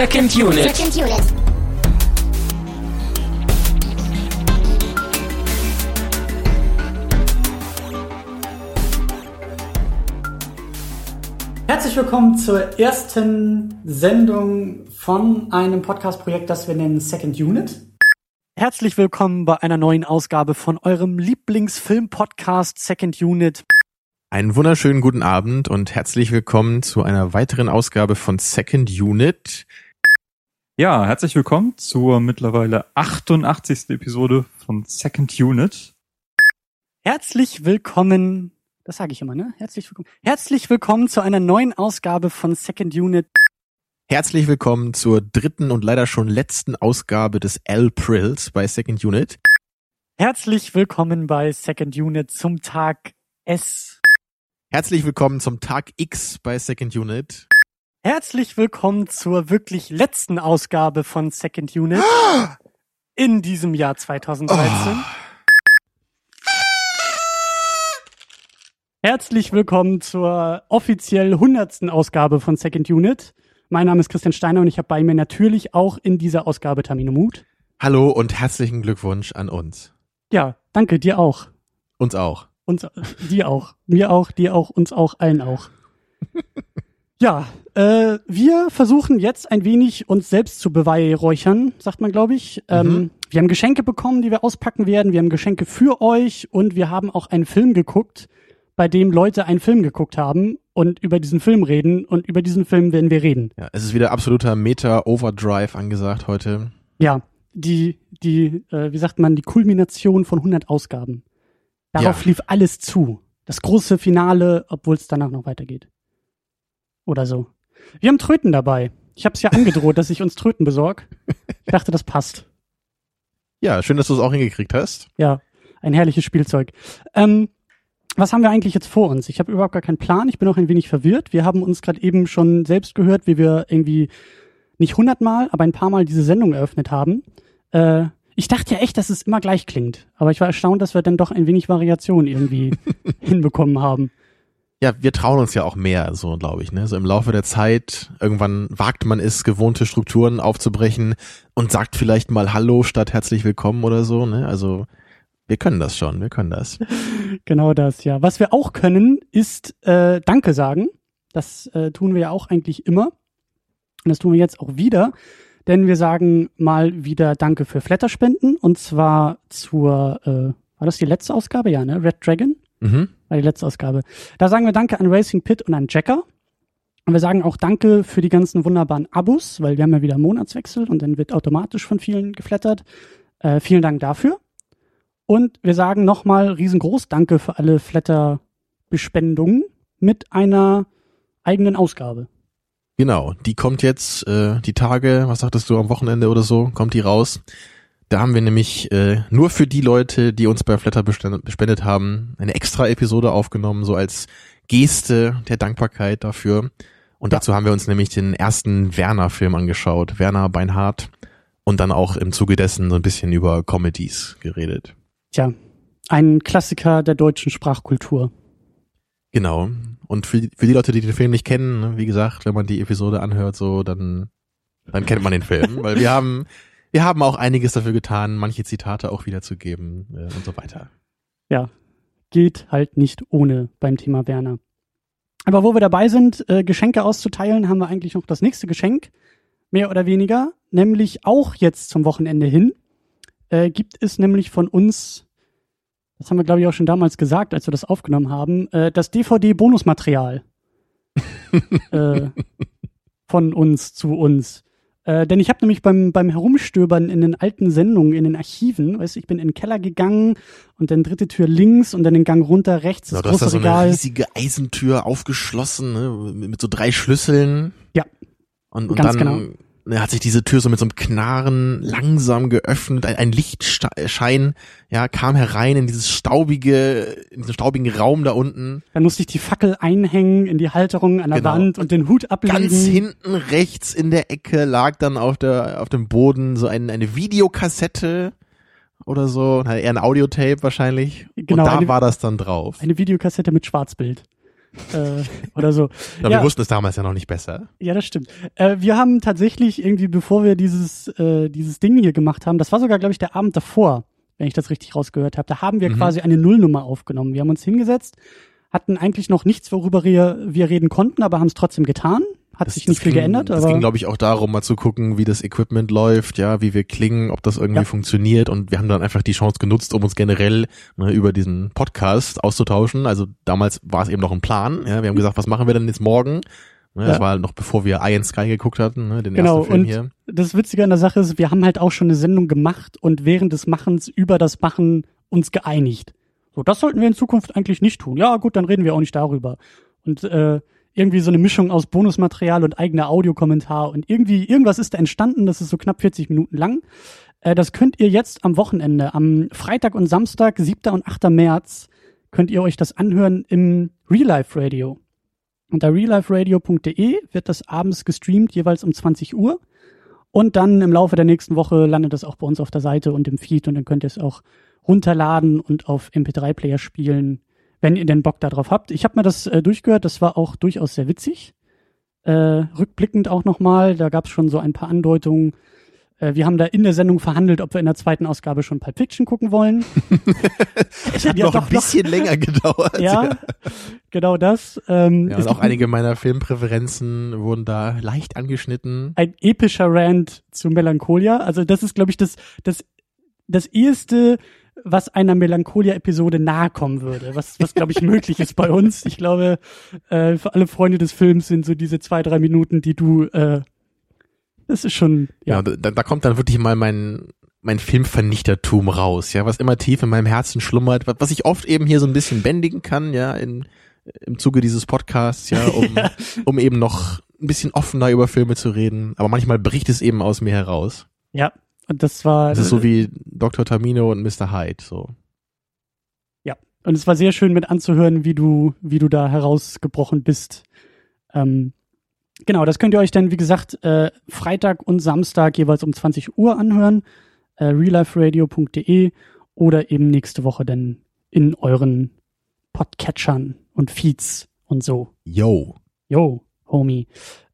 Second Unit. Second Unit. Herzlich willkommen zur ersten Sendung von einem Podcast-Projekt, das wir nennen Second Unit. Herzlich willkommen bei einer neuen Ausgabe von eurem Lieblingsfilm-Podcast Second Unit. Einen wunderschönen guten Abend und herzlich willkommen zu einer weiteren Ausgabe von Second Unit. Ja, herzlich willkommen zur mittlerweile 88. Episode von Second Unit. Herzlich willkommen, das sage ich immer, ne? Herzlich willkommen. Herzlich willkommen zu einer neuen Ausgabe von Second Unit. Herzlich willkommen zur dritten und leider schon letzten Ausgabe des L-Prills bei Second Unit. Herzlich willkommen bei Second Unit zum Tag S. Herzlich willkommen zum Tag X bei Second Unit. Herzlich willkommen zur wirklich letzten Ausgabe von Second Unit in diesem Jahr 2013. Herzlich willkommen zur offiziell hundertsten Ausgabe von Second Unit. Mein Name ist Christian Steiner und ich habe bei mir natürlich auch in dieser Ausgabe Tamino Mut. Hallo und herzlichen Glückwunsch an uns. Ja, danke, dir auch. Uns auch. Uns, dir auch. Mir auch, dir auch, uns auch, allen auch. Ja, äh, wir versuchen jetzt ein wenig uns selbst zu beweihräuchern, sagt man, glaube ich. Ähm, wir haben Geschenke bekommen, die wir auspacken werden. Wir haben Geschenke für euch und wir haben auch einen Film geguckt, bei dem Leute einen Film geguckt haben und über diesen Film reden und über diesen Film werden wir reden. Ja, es ist wieder absoluter Meta-Overdrive angesagt heute. Ja, die, die, äh, wie sagt man, die Kulmination von 100 Ausgaben. Darauf Ja. lief alles zu. Das große Finale, obwohl es danach noch weitergeht. Oder so. Wir haben Tröten dabei. Ich habe es ja angedroht, dass ich uns Tröten besorg. Ich dachte, das passt. Ja, schön, dass du es auch hingekriegt hast. Ja, ein herrliches Spielzeug. Ähm, was haben wir eigentlich jetzt vor uns? Ich habe überhaupt gar keinen Plan. Ich bin auch ein wenig verwirrt. Wir haben uns gerade eben schon selbst gehört, wie wir irgendwie nicht hundertmal, aber ein paar Mal diese Sendung eröffnet haben. Äh, ich dachte ja echt, dass es immer gleich klingt. Aber ich war erstaunt, dass wir dann doch ein wenig Variation irgendwie hinbekommen haben. Ja, wir trauen uns ja auch mehr, so glaube ich. Ne? So im Laufe der Zeit, irgendwann wagt man es, gewohnte Strukturen aufzubrechen und sagt vielleicht mal Hallo statt herzlich willkommen oder so. Ne? Also wir können das schon, wir können das. Genau das, ja. Was wir auch können, ist äh, Danke sagen. Das äh, tun wir ja auch eigentlich immer. Und das tun wir jetzt auch wieder. Denn wir sagen mal wieder Danke für Flatterspenden. Und zwar zur, äh, war das die letzte Ausgabe? Ja, ne? Red Dragon Mhm. War die letzte Ausgabe. Da sagen wir Danke an Racing Pit und an Jacker. Und wir sagen auch Danke für die ganzen wunderbaren Abos, weil wir haben ja wieder Monatswechsel und dann wird automatisch von vielen geflattert. Äh, vielen Dank dafür. Und wir sagen nochmal riesengroß Danke für alle Flatter-Bespendungen mit einer eigenen Ausgabe. Genau, die kommt jetzt äh, die Tage, was sagtest du, am Wochenende oder so, kommt die raus. Da haben wir nämlich äh, nur für die Leute, die uns bei Flatter bespendet haben, eine extra Episode aufgenommen, so als Geste der Dankbarkeit dafür. Und Ja. dazu haben wir uns nämlich den ersten Werner-Film angeschaut, Werner Beinhardt, und dann auch im Zuge dessen so ein bisschen über Comedies geredet. Tja, ein Klassiker der deutschen Sprachkultur. Genau. Und für, für die Leute, die den Film nicht kennen, ne, wie gesagt, wenn man die Episode anhört, so, dann, dann kennt man den Film. weil wir haben, wir haben auch einiges dafür getan, manche Zitate auch wiederzugeben äh, und so weiter. ja, geht halt nicht ohne beim Thema Werner. Aber wo wir dabei sind, äh, Geschenke auszuteilen, haben wir eigentlich noch das nächste Geschenk, mehr oder weniger, nämlich auch jetzt zum Wochenende hin, äh, gibt es nämlich von uns, das haben wir glaube ich auch schon damals gesagt, als wir das aufgenommen haben, äh, das DVD-Bonusmaterial äh, von uns zu uns. Äh, denn ich habe nämlich beim, beim Herumstöbern in den alten Sendungen, in den Archiven, weißt du, ich bin in den Keller gegangen und dann dritte Tür links und dann den Gang runter rechts, das Genau, du hast da große so eine Regal. riesige Eisentür aufgeschlossen, ne, mit, mit so drei Schlüsseln. Ja. Und, und Ganz dann genau. Ne, hat sich diese Tür so mit so einem Knarren langsam geöffnet, ein, ein Lichtschein, ja, kam herein in dieses staubige, in diesen staubigen Raum da unten. Dann musste ich die Fackel einhängen in die Halterung an der Genau. Wand und den Hut ablegen. Ganz hinten rechts in der Ecke lag dann auf der auf dem Boden so ein, eine Videokassette oder so, eher ein Audiotape wahrscheinlich. Genau, und da eine- war das dann drauf. Eine Videokassette mit Schwarzbild. Äh, oder so. Aber Ja. wir wussten es damals ja noch nicht besser. Ja, das stimmt. Äh, wir haben tatsächlich irgendwie, bevor wir dieses, äh, dieses Ding hier gemacht haben, das war sogar, glaube ich, der Abend davor, wenn ich das richtig rausgehört habe, da haben wir Mhm. quasi eine Nullnummer aufgenommen. Wir haben uns hingesetzt, hatten eigentlich noch nichts, worüber wir, wir reden konnten, aber haben es trotzdem getan. Hat Das- sich das nicht viel ging, geändert, Das aber ging, glaube ich, auch darum, mal zu gucken, wie das Equipment läuft, ja, wie wir klingen, ob das irgendwie Ja. funktioniert. Und wir haben dann einfach die Chance genutzt, um uns generell ne, über diesen Podcast auszutauschen. Also damals war es eben noch ein Plan. Ja, wir haben gesagt, was machen wir denn jetzt morgen? Ne, Das Ja. war noch bevor wir Iron Sky geguckt hatten, ne, den Genau, ersten Film und hier. das Witzige an der Sache ist, wir haben halt auch schon eine Sendung gemacht und während des Machens über das Machen uns geeinigt. So, das sollten wir in Zukunft eigentlich nicht tun. Ja, gut, dann reden wir auch nicht darüber. Und äh, irgendwie so eine Mischung aus Bonusmaterial und eigener Audiokommentar und irgendwie irgendwas ist da entstanden, das ist so knapp 40 Minuten lang. Äh, das könnt ihr jetzt am Wochenende, am Freitag und Samstag, 7. und 8. März, könnt ihr euch das anhören im Real Life Radio. Unter realliferadio.de wird das abends gestreamt, jeweils um 20 Uhr. Und dann im Laufe der nächsten Woche landet es auch bei uns auf der Seite und im Feed und dann könnt ihr es auch runterladen und auf MP3-Player spielen, wenn ihr den Bock darauf habt. Ich habe mir das äh, durchgehört, das war auch durchaus sehr witzig. Äh, rückblickend auch nochmal, da gab es schon so ein paar Andeutungen. Äh, wir haben da in der Sendung verhandelt, ob wir in der zweiten Ausgabe schon Pulp Fiction gucken wollen. Es hat Ja, noch doch, ein bisschen länger gedauert. Ja, genau das. Ähm, Ja, und auch einige meiner Filmpräferenzen wurden da leicht angeschnitten. ein epischer Rant zu Melancholia. Also das ist, glaube ich, das, das, das erste, was einer Melancholia-Episode nahe kommen würde, was, was glaube ich, möglich ist bei uns. Ich glaube, äh, für alle Freunde des Films sind so diese zwei, drei Minuten, die du, äh, das ist schon, Ja, ja. da, da kommt dann wirklich mal mein mein Filmvernichtertum raus, ja, was immer tief in meinem Herzen schlummert, was, ich oft eben hier so ein bisschen bändigen kann, ja, in, im Zuge dieses Podcasts, ja, um, um eben noch ein bisschen offener über Filme zu reden. Aber manchmal bricht es eben aus mir heraus. Ja, und das war, Das ist so wie Dr. Tamino und Mr. Hyde, so. und es war sehr schön mit anzuhören, wie du, wie du da herausgebrochen bist. Ähm, genau, das könnt ihr euch dann, wie gesagt, äh, Freitag und Samstag jeweils um 20 Uhr anhören. Äh, realliferadio.de oder eben nächste Woche dann in euren Podcatchern und Feeds und so. Yo. Yo, Homie.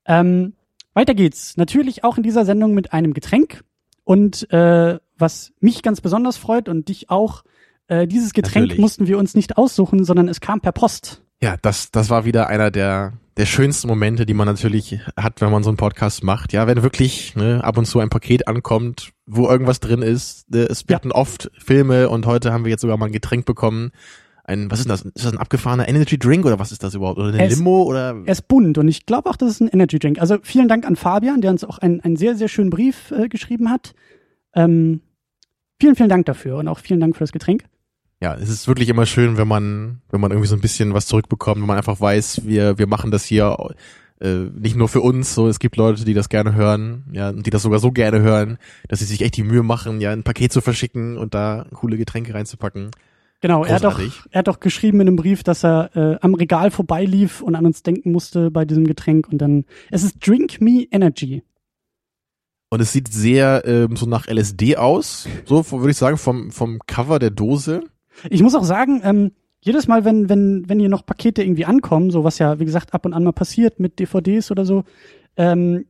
Ähm, weiter geht's. Natürlich auch in dieser Sendung mit einem Getränk. Und äh, was mich ganz besonders freut und dich auch, äh, dieses Getränk Natürlich. mussten wir uns nicht aussuchen, sondern es kam per Post. Ja, das, das war wieder einer der, der schönsten Momente, die man natürlich hat, wenn man so einen Podcast macht. Ja, wenn wirklich ne, ab und zu ein Paket ankommt, wo irgendwas drin ist. Ne, Es werden oft Filme und heute haben wir jetzt sogar mal ein Getränk bekommen. Ein, was ist das? Ist das ein abgefahrener Energy Drink oder was ist das überhaupt? Oder eine Es- Limo oder? Er ist bunt und ich glaube auch, das ist ein Energy Drink. Also vielen Dank an Fabian, der uns auch einen, einen sehr, sehr schönen Brief äh, geschrieben hat. Ähm, vielen, vielen Dank dafür und auch vielen Dank für das Getränk. Ja, es ist wirklich immer schön, wenn man, wenn man irgendwie so ein bisschen was zurückbekommt, wenn man einfach weiß, wir, wir machen das hier äh, nicht nur für uns, so es gibt Leute, die das gerne hören, ja, und die das sogar so gerne hören, dass sie sich echt die Mühe machen, ja, ein Paket zu verschicken und da coole Getränke reinzupacken. Genau, er hat, doch, er hat doch geschrieben in einem Brief, dass er äh, am Regal vorbeilief und an uns denken musste bei diesem Getränk und dann, es ist Drink Me Energy. Und es sieht sehr ähm, so nach LSD aus, so würde ich sagen, vom, vom Cover der Dose. Ich muss auch sagen, ähm, jedes Mal, wenn, wenn, wenn hier noch Pakete irgendwie ankommen, so was ja, wie gesagt, ab und an mal passiert mit DVDs oder so, ähm,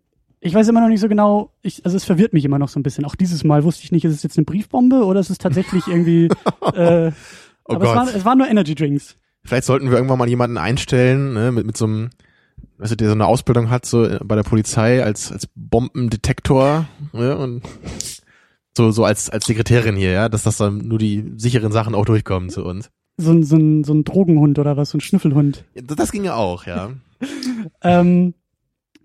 ich weiß immer noch nicht so genau, ich, also es verwirrt mich immer noch so ein bisschen. Auch dieses Mal wusste ich nicht, ist es jetzt eine Briefbombe oder ist es tatsächlich irgendwie, äh, Oh aber es, Gott. war, es waren nur Energy Drinks. Vielleicht sollten wir irgendwann mal jemanden einstellen, ne, mit, mit so einem, weißt du, der so eine Ausbildung hat, so äh, bei der Polizei als, als Bombendetektor, ne, und so, so als, als Sekretärin hier, ja, dass das dann nur die sicheren Sachen auch durchkommen zu uns. So ein, so ein, so ein Drogenhund oder was, so ein Schnüffelhund. Ja, Das, das ginge auch, ja. Ähm,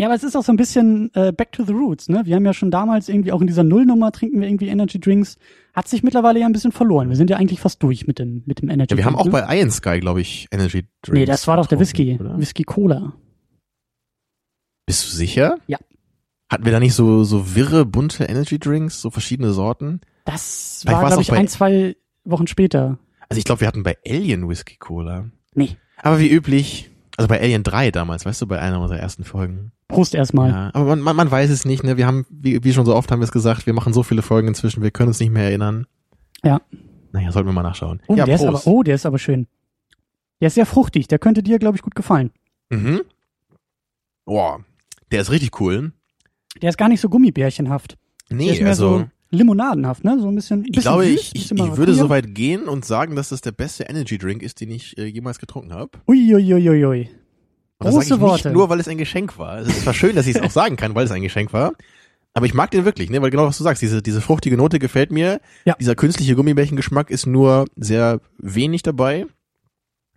ja, aber es ist auch so ein bisschen äh, back to the roots, ne? Wir haben ja schon damals irgendwie auch in dieser Nullnummer trinken wir irgendwie Energy Drinks. Hat sich mittlerweile ja ein bisschen verloren. Wir sind ja eigentlich fast durch mit dem, mit dem Energy Ja, wir haben auch ne? bei Iron Sky, glaube ich, Energy Drinks. Nee, das war doch der Whisky. oder? Whisky Cola. Bist du sicher? Ja. Hatten wir da nicht so, so wirre, bunte Energy Drinks, so verschiedene Sorten? Das Vielleicht war, glaube ich, bei- ein, zwei Wochen später. Also ich glaube, wir hatten bei Alien Whisky Cola. Nee. Aber wie üblich, also bei Alien 3 damals, weißt du, bei einer unserer ersten Folgen. Prost erstmal. Ja, aber man, man, man weiß es nicht, ne? Wir haben, wie, wie schon so oft haben wir es gesagt, wir machen so viele Folgen inzwischen, wir können uns nicht mehr erinnern. Ja. Naja, sollten wir mal nachschauen. Oh, ja, der ist Prost. aber, oh, der ist aber schön. Der ist sehr fruchtig, der könnte dir, glaube ich, gut gefallen. Mhm. Boah, der ist richtig cool. Der ist gar nicht so gummibärchenhaft. Der Nee, ist mehr also so limonadenaft, ne? So ein bisschen. ich bisschen glaube, süß, ich, ich, ich würde so weit gehen und sagen, dass das der beste Energy Drink ist, den ich äh, jemals getrunken habe. Uiuiuiui. Und das sage Große ich Worte. nicht nur, weil es ein Geschenk war. Es ist zwar schön, dass ich es auch sagen kann, weil es ein Geschenk war. Aber ich mag den wirklich, ne? Weil genau was du sagst, diese, diese fruchtige Note gefällt mir. Ja. Dieser künstliche Gummibärchengeschmack ist nur sehr wenig dabei.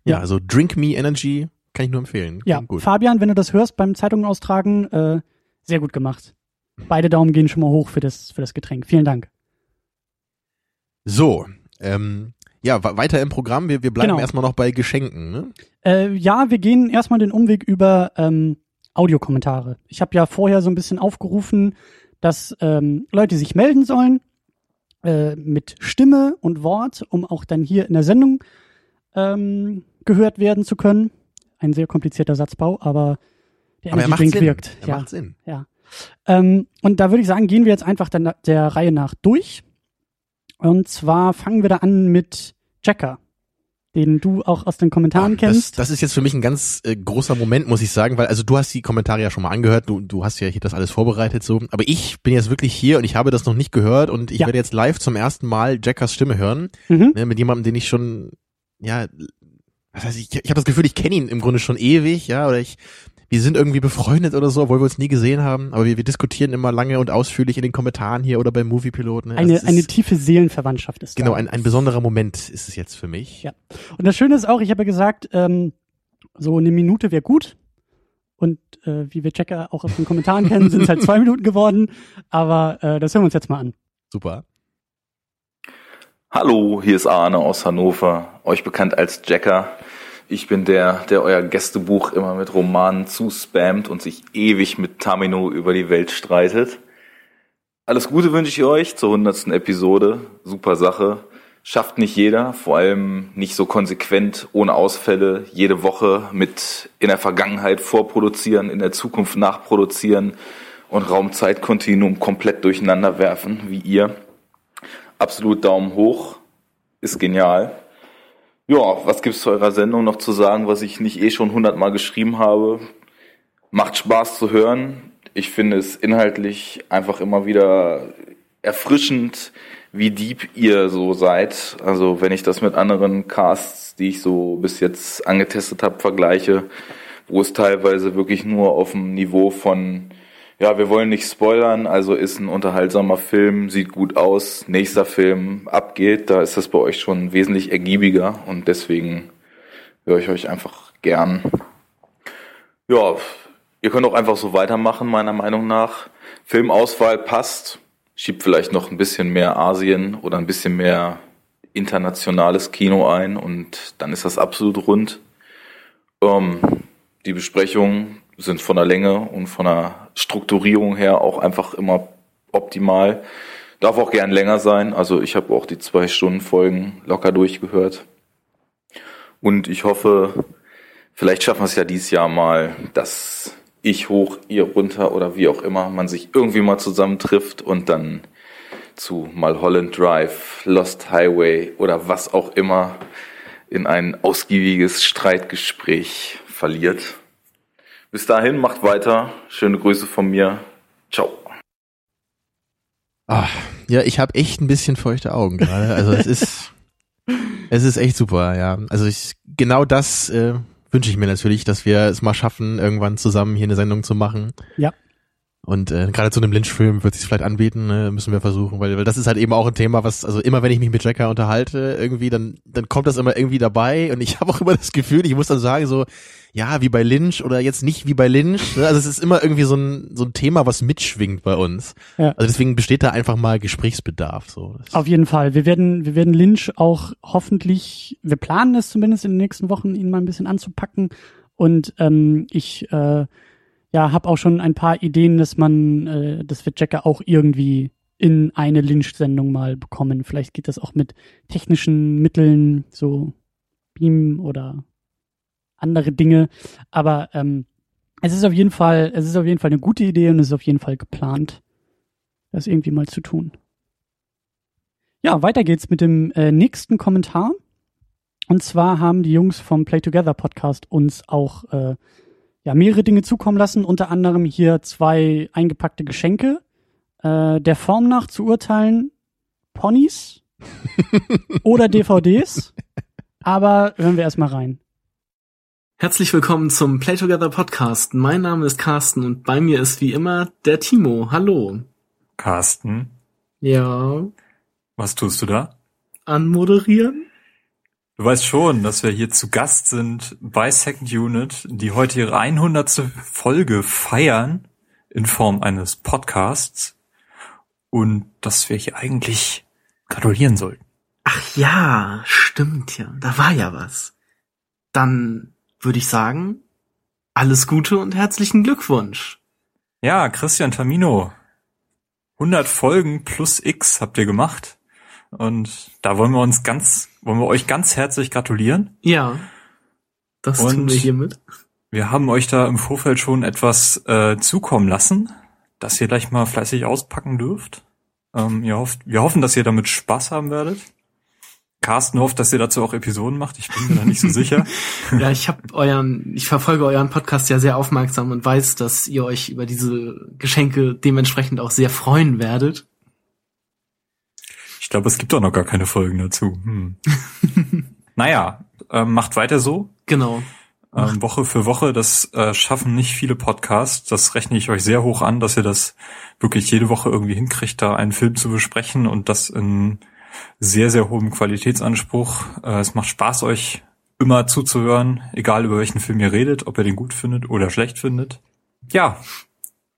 Ja, Ja. also Drink Me Energy kann ich nur empfehlen. Ja, gut. Fabian, wenn du das hörst beim Zeitungen austragen, äh, sehr gut gemacht. Beide Daumen gehen schon mal hoch für das, für das Getränk. Vielen Dank. So, ähm, ja, weiter im Programm. Wir, wir bleiben Genau. erstmal noch bei Geschenken. Ne? Äh, ja, wir gehen erstmal den Umweg über ähm, Audiokommentare. Ich habe ja vorher so ein bisschen aufgerufen, dass ähm, Leute sich melden sollen äh, mit Stimme und Wort, um auch dann hier in der Sendung ähm, gehört werden zu können. Ein sehr komplizierter Satzbau, aber der Aber er Energy macht Drink Sinn. wirkt. Er ja. macht Sinn. Ja. Ähm, und da würde ich sagen, gehen wir jetzt einfach der, der Reihe nach durch. Und zwar fangen wir da an mit Jacker, den du auch aus den Kommentaren Ach, das, kennst. das ist jetzt für mich ein ganz äh, großer Moment, muss ich sagen, weil also du hast die Kommentare ja schon mal angehört, du, du hast ja hier das alles vorbereitet so, aber ich bin jetzt wirklich hier und ich habe das noch nicht gehört und ich Ja. werde jetzt live zum ersten Mal Jackers Stimme hören, Mhm. ne, mit jemandem, den ich schon, ja, was heißt, ich, ich habe das Gefühl, ich kenne ihn im Grunde schon ewig, ja, oder ich, wir sind irgendwie befreundet oder so, obwohl wir uns nie gesehen haben, aber wir, wir diskutieren immer lange und ausführlich in den Kommentaren hier oder beim Moviepilot. Ne? Eine, ist, eine tiefe Seelenverwandtschaft ist genau, da. ein, ein besonderer Moment ist es jetzt für mich. Ja. Und das Schöne ist auch, ich habe ja gesagt, ähm, so eine Minute wäre gut. Und äh, wie wir Checker auch aus den Kommentaren kennen, sind es halt zwei Minuten geworden. Aber äh, das hören wir uns jetzt mal an. Super. Hallo, hier ist Arne aus Hannover, euch bekannt als Jacker. Ich bin der, der euer Gästebuch immer mit Romanen zuspammt und sich ewig mit Tamino über die Welt streitet. Alles Gute wünsche ich euch zur hundertsten Episode. Super Sache. Schafft nicht jeder, vor allem nicht so konsequent, ohne Ausfälle, jede Woche mit in der Vergangenheit vorproduzieren, in der Zukunft nachproduzieren und Raumzeitkontinuum komplett durcheinander werfen, wie ihr absolut Daumen hoch. Ist genial. Ja, was gibt's zu eurer Sendung noch zu sagen, was ich nicht eh schon hundertmal geschrieben habe? Macht Spaß zu hören. Ich finde es inhaltlich einfach immer wieder erfrischend, wie deep ihr so seid. Also wenn ich das mit anderen Casts, die ich so bis jetzt angetestet habe, vergleiche, wo es teilweise wirklich nur auf dem Niveau von ja, wir wollen nicht spoilern, also ist ein unterhaltsamer Film, sieht gut aus, nächster Film abgeht, da ist das bei euch schon wesentlich ergiebiger und deswegen höre ich euch einfach gern. Ja, ihr könnt auch einfach so weitermachen, meiner Meinung nach. Filmauswahl passt, schiebt vielleicht noch ein bisschen mehr Asien oder ein bisschen mehr internationales Kino ein und dann ist das absolut rund. Ähm, die Besprechungen sind von der Länge und von der Strukturierung her auch einfach immer optimal. Darf auch gern länger sein. Also ich habe auch die zwei Stunden Folgen locker durchgehört. Und ich hoffe, vielleicht schaffen wir es ja dieses Jahr mal, dass ich hoch, ihr runter oder wie auch immer, man sich irgendwie mal zusammentrifft und dann zu Mulholland Drive, Lost Highway oder was auch immer in ein ausgiebiges Streitgespräch verliert. Bis dahin, macht weiter. Schöne Grüße von mir. Ciao. Ah, ja, ich habe echt ein bisschen feuchte Augen gerade. Also es ist, es ist echt super, ja. Also ich, genau das äh, wünsche ich mir natürlich, dass wir es mal schaffen, irgendwann zusammen hier eine Sendung zu machen. Ja. Und äh, gerade zu einem Lynch-Film wird sich vielleicht anbieten, ne, müssen wir versuchen, weil, weil das ist halt eben auch ein Thema, was, also immer wenn ich mich mit Jacker unterhalte, irgendwie, dann, dann kommt das immer irgendwie dabei und ich habe auch immer das Gefühl, ich muss dann sagen, so, ja, wie bei Lynch oder jetzt nicht wie bei Lynch. Ne? Also es ist immer irgendwie so ein, so ein Thema, was mitschwingt bei uns. Ja. Also deswegen besteht da einfach mal Gesprächsbedarf. So. Auf jeden Fall. Wir werden, wir werden Lynch auch hoffentlich, wir planen es zumindest in den nächsten Wochen, ihn mal ein bisschen anzupacken. Und ähm, ich äh, ja, habe auch schon ein paar Ideen, dass man, äh, dass wir Jacker auch irgendwie in eine Lynch-Sendung mal bekommen. Vielleicht geht das auch mit technischen Mitteln, so Beam oder andere Dinge. Aber ähm, es ist auf jeden Fall, es ist auf jeden Fall eine gute Idee und es ist auf jeden Fall geplant, das irgendwie mal zu tun. Ja, weiter geht's mit dem äh, nächsten Kommentar. Und zwar haben die Jungs vom Play Together Podcast uns auch äh, ja, mehrere Dinge zukommen lassen, unter anderem hier zwei eingepackte Geschenke. Äh, der Form nach zu urteilen, Ponys oder DVDs. Aber hören wir erstmal rein. Herzlich willkommen zum Play Together Podcast. Mein Name ist Carsten und bei mir ist wie immer der Timo. Hallo. Carsten, Ja, was tust du da? anmoderieren? Du weißt schon, dass wir hier zu Gast sind bei Second Unit, die heute ihre 100. Folge feiern in Form eines Podcasts und dass wir hier eigentlich gratulieren sollten. Ach ja, stimmt ja. Da war ja was. Dann würde ich sagen, alles Gute und herzlichen Glückwunsch. Ja, Christian Tamino, 100 Folgen plus X habt ihr gemacht und da wollen wir uns ganz, wollen wir euch ganz herzlich gratulieren. Ja, das Und- tun wir hiermit. Wir haben euch da im Vorfeld schon etwas äh, zukommen lassen, das ihr gleich mal fleißig auspacken dürft. Ähm, ihr hofft, wir hoffen, dass ihr damit Spaß haben werdet. Carsten hofft, dass ihr dazu auch Episoden macht. Ich bin mir da nicht so sicher. Ja, ich habe euren, ich verfolge euren Podcast ja sehr aufmerksam und weiß, dass ihr euch über diese Geschenke dementsprechend auch sehr freuen werdet. Ich glaube, es gibt doch noch gar keine Folgen dazu. Hm. naja, ähm, macht weiter so. Genau. Ähm, Woche für Woche, das äh, schaffen nicht viele Podcasts. Das rechne ich euch sehr hoch an, dass ihr das wirklich jede Woche irgendwie hinkriegt, da einen Film zu besprechen und das in sehr, sehr hohem Qualitätsanspruch. Äh, es macht Spaß, euch immer zuzuhören, egal über welchen Film ihr redet, ob ihr den gut findet oder schlecht findet. Ja,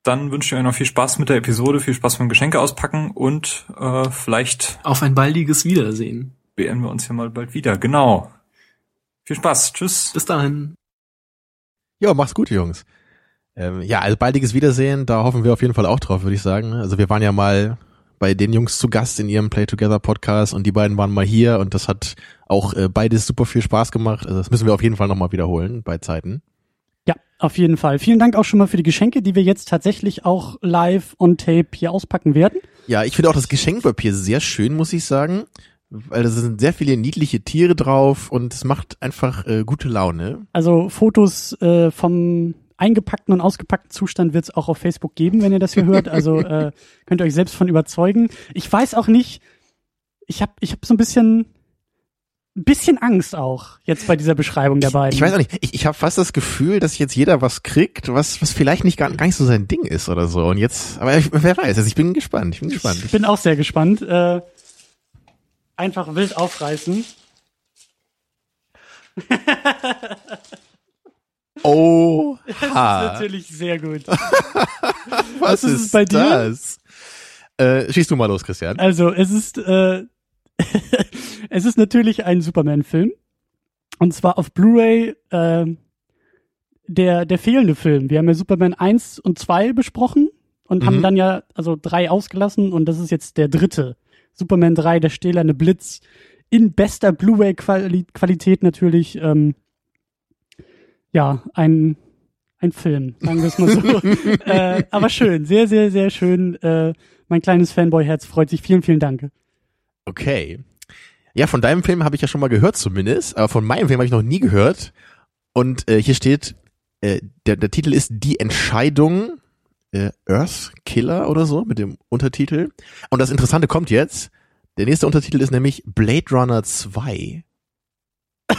dann wünsche ich euch noch viel Spaß mit der Episode, viel Spaß beim Geschenke auspacken und äh, vielleicht Auf ein baldiges Wiedersehen. beenden wir uns ja mal bald wieder. Genau. Viel Spaß. Tschüss. Bis dahin. Ja, mach's gut, Jungs. Ähm, ja, also baldiges Wiedersehen, da hoffen wir auf jeden Fall auch drauf, würde ich sagen. Also wir waren ja mal bei den Jungs zu Gast in ihrem Play Together Podcast und die beiden waren mal hier und das hat auch äh, beides super viel Spaß gemacht. Also das müssen wir auf jeden Fall nochmal wiederholen bei Zeiten. Auf jeden Fall. Vielen Dank auch schon mal für die Geschenke, die wir jetzt tatsächlich auch live on tape hier auspacken werden. Ja, ich finde auch das Geschenkpapier sehr schön, muss ich sagen. Weil da sind sehr viele niedliche Tiere drauf und es macht einfach äh, gute Laune. Also Fotos äh, vom eingepackten und ausgepackten Zustand wird es auch auf Facebook geben, wenn ihr das hier hört. Also äh, könnt ihr euch selbst von überzeugen. Ich weiß auch nicht, ich habe ich hab so ein bisschen ein bisschen Angst auch jetzt bei dieser Beschreibung der beiden. Ich weiß auch nicht, ich, ich habe fast das Gefühl, dass jetzt jeder was kriegt, was, was vielleicht nicht gar, gar nicht so sein Ding ist oder so. Und jetzt, aber ich, wer weiß, also ich bin gespannt, ich bin gespannt. Ich bin auch sehr gespannt. Äh, einfach wild aufreißen. oh, Das ist natürlich sehr gut. was ist es bei dir? das? Äh, schieß du mal los, Christian. Also es ist äh, es ist natürlich ein Superman-Film und zwar auf Blu-ray äh, der der fehlende Film. Wir haben ja Superman 1 und 2 besprochen und Mhm. haben dann ja also drei ausgelassen und das ist jetzt der dritte. Superman 3, der stählerne Blitz in bester Blu-ray-Qualität natürlich. Ähm, ja, ein ein Film, sagen wir es mal so. äh, aber schön, sehr, sehr, sehr schön. Äh, mein kleines Fanboy-Herz freut sich. Vielen, vielen Dank. Okay. Ja, von deinem Film habe ich ja schon mal gehört zumindest, aber von meinem Film habe ich noch nie gehört. Und äh, hier steht, äh, der, der Titel ist Die Entscheidung äh, Earth Killer oder so mit dem Untertitel. Und das Interessante kommt jetzt. Der nächste Untertitel ist nämlich Blade Runner 2.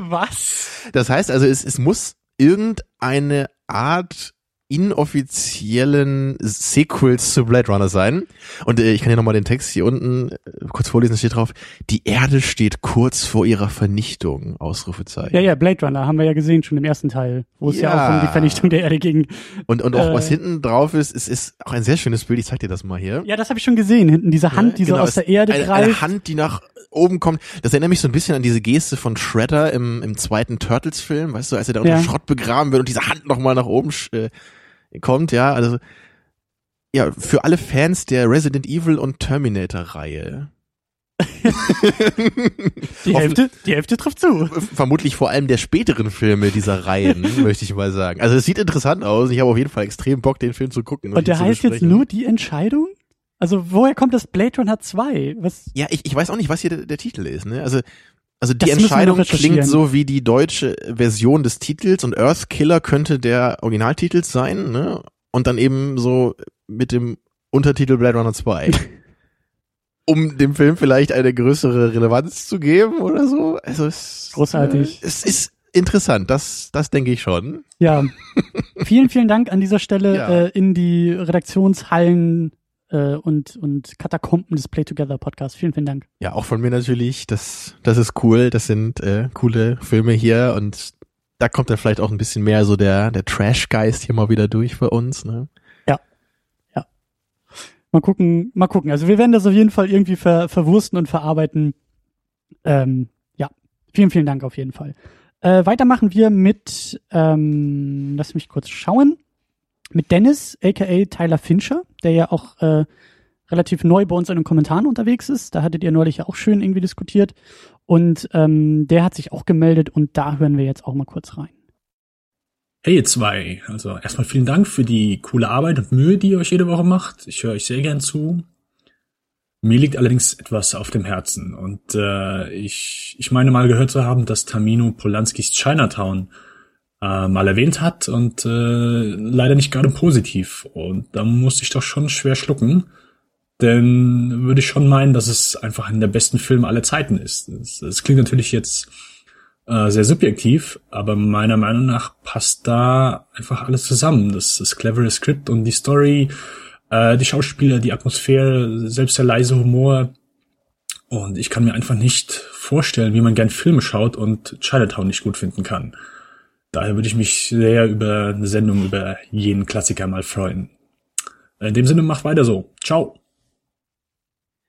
Was? Das heißt also, es, es muss irgendeine Art inoffiziellen Sequels zu Blade Runner sein. Und äh, ich kann hier nochmal den Text hier unten äh, kurz vorlesen, steht drauf, die Erde steht kurz vor ihrer Vernichtung, Ausrufezeichen. Ja, ja, Blade Runner haben wir ja gesehen schon im ersten Teil, wo es ja, Ja. auch um die Vernichtung der Erde ging. Und, und auch Äh. was hinten drauf ist, ist, ist auch ein sehr schönes Bild, ich zeig dir das mal hier. Ja, das habe ich schon gesehen. Hinten diese Hand, die so Genau, aus der Erde eine, greift. Eine Hand, die nach oben kommt. Das erinnert mich so ein bisschen an diese Geste von Shredder im, im zweiten Turtles-Film, weißt du, als er da unter Ja. Schrott begraben wird und diese Hand nochmal nach oben äh, kommt, ja, also ja, für alle Fans der Resident Evil und Terminator-Reihe. die, Hälfte, die Hälfte trifft zu. Vermutlich vor allem der späteren Filme dieser Reihen, möchte ich mal sagen. Also es sieht interessant aus. Ich habe auf jeden Fall extrem Bock, den Film zu gucken. Und der ihn zu heißt jetzt nur die Entscheidung? Also woher kommt das Blade Runner 2? Was? Ja, ich, ich weiß auch nicht, was hier der, der Titel ist. Ne? Also also die Das Entscheidung klingt so wie die deutsche Version des Titels und Earthkiller könnte der Originaltitel sein, ne? Und dann eben so mit dem Untertitel Blade Runner 2. um dem Film vielleicht eine größere Relevanz zu geben oder so. Also es, Großartig. Äh, es ist interessant, das, das denke ich schon. Ja. vielen, vielen Dank an dieser Stelle Ja. äh, in die Redaktionshallen äh, und, und Katakomben des Play Together Podcasts. Vielen, vielen Dank. Ja, auch von mir natürlich. Das, das ist cool. Das sind äh, coole Filme hier und da kommt dann vielleicht auch ein bisschen mehr so der, der Trash-Geist hier mal wieder durch für uns. Ne? Mal gucken, mal gucken. Also wir werden das auf jeden Fall irgendwie ver, verwursten und verarbeiten. Ähm, ja, vielen, vielen Dank auf jeden Fall. Äh, weiter machen wir mit, ähm, lass mich kurz schauen, mit Dennis, aka Tyler Fincher, der ja auch äh, relativ neu bei uns in den Kommentaren unterwegs ist. Da hattet ihr neulich ja auch schön irgendwie diskutiert. Und ähm, der hat sich auch gemeldet und da hören wir jetzt auch mal kurz rein. Hey ihr zwei, also erstmal vielen Dank für die coole Arbeit und Mühe, die ihr euch jede Woche macht. Ich höre euch sehr gern zu. Mir liegt allerdings etwas auf dem Herzen und äh, ich, ich meine mal gehört zu haben, dass Tamino Polanskis Chinatown äh, mal erwähnt hat und äh, leider nicht gerade positiv. Und da musste ich doch schon schwer schlucken, denn würde ich schon meinen, dass es einfach einer der besten Filme aller Zeiten ist. Es, klingt natürlich jetzt äh, sehr subjektiv, aber meiner Meinung nach passt da einfach alles zusammen. Das, das clevere Skript und die Story, äh, die Schauspieler, die Atmosphäre, selbst der leise Humor. Und ich kann mir einfach nicht vorstellen, wie man gern Filme schaut und Chinatown nicht gut finden kann. Daher würde ich mich sehr über eine Sendung über jenen Klassiker mal freuen. In dem Sinne, macht weiter so. Ciao.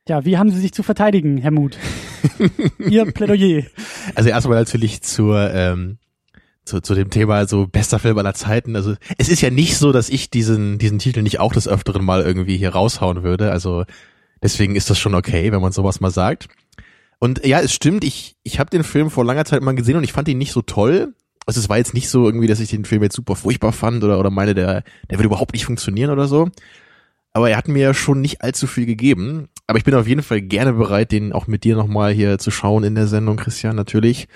Ja, wie haben Sie sich zu verteidigen, Herr Muth? Ihr Plädoyer. Also erstmal natürlich zur, ähm, zu, zu dem Thema so bester Film aller Zeiten. Also es ist ja nicht so, dass ich diesen, diesen Titel nicht auch des Öfteren mal irgendwie hier raushauen würde. Also deswegen ist das schon okay, wenn man sowas mal sagt. Und ja, es stimmt, ich, ich habe den Film vor langer Zeit mal gesehen und ich fand ihn nicht so toll. Also es war jetzt nicht so irgendwie, dass ich den Film jetzt super furchtbar fand oder, oder meine, der, der würde überhaupt nicht funktionieren oder so. Aber er hat mir schon nicht allzu viel gegeben. Aber ich bin auf jeden Fall gerne bereit, den auch mit dir nochmal hier zu schauen in der Sendung, Christian, natürlich.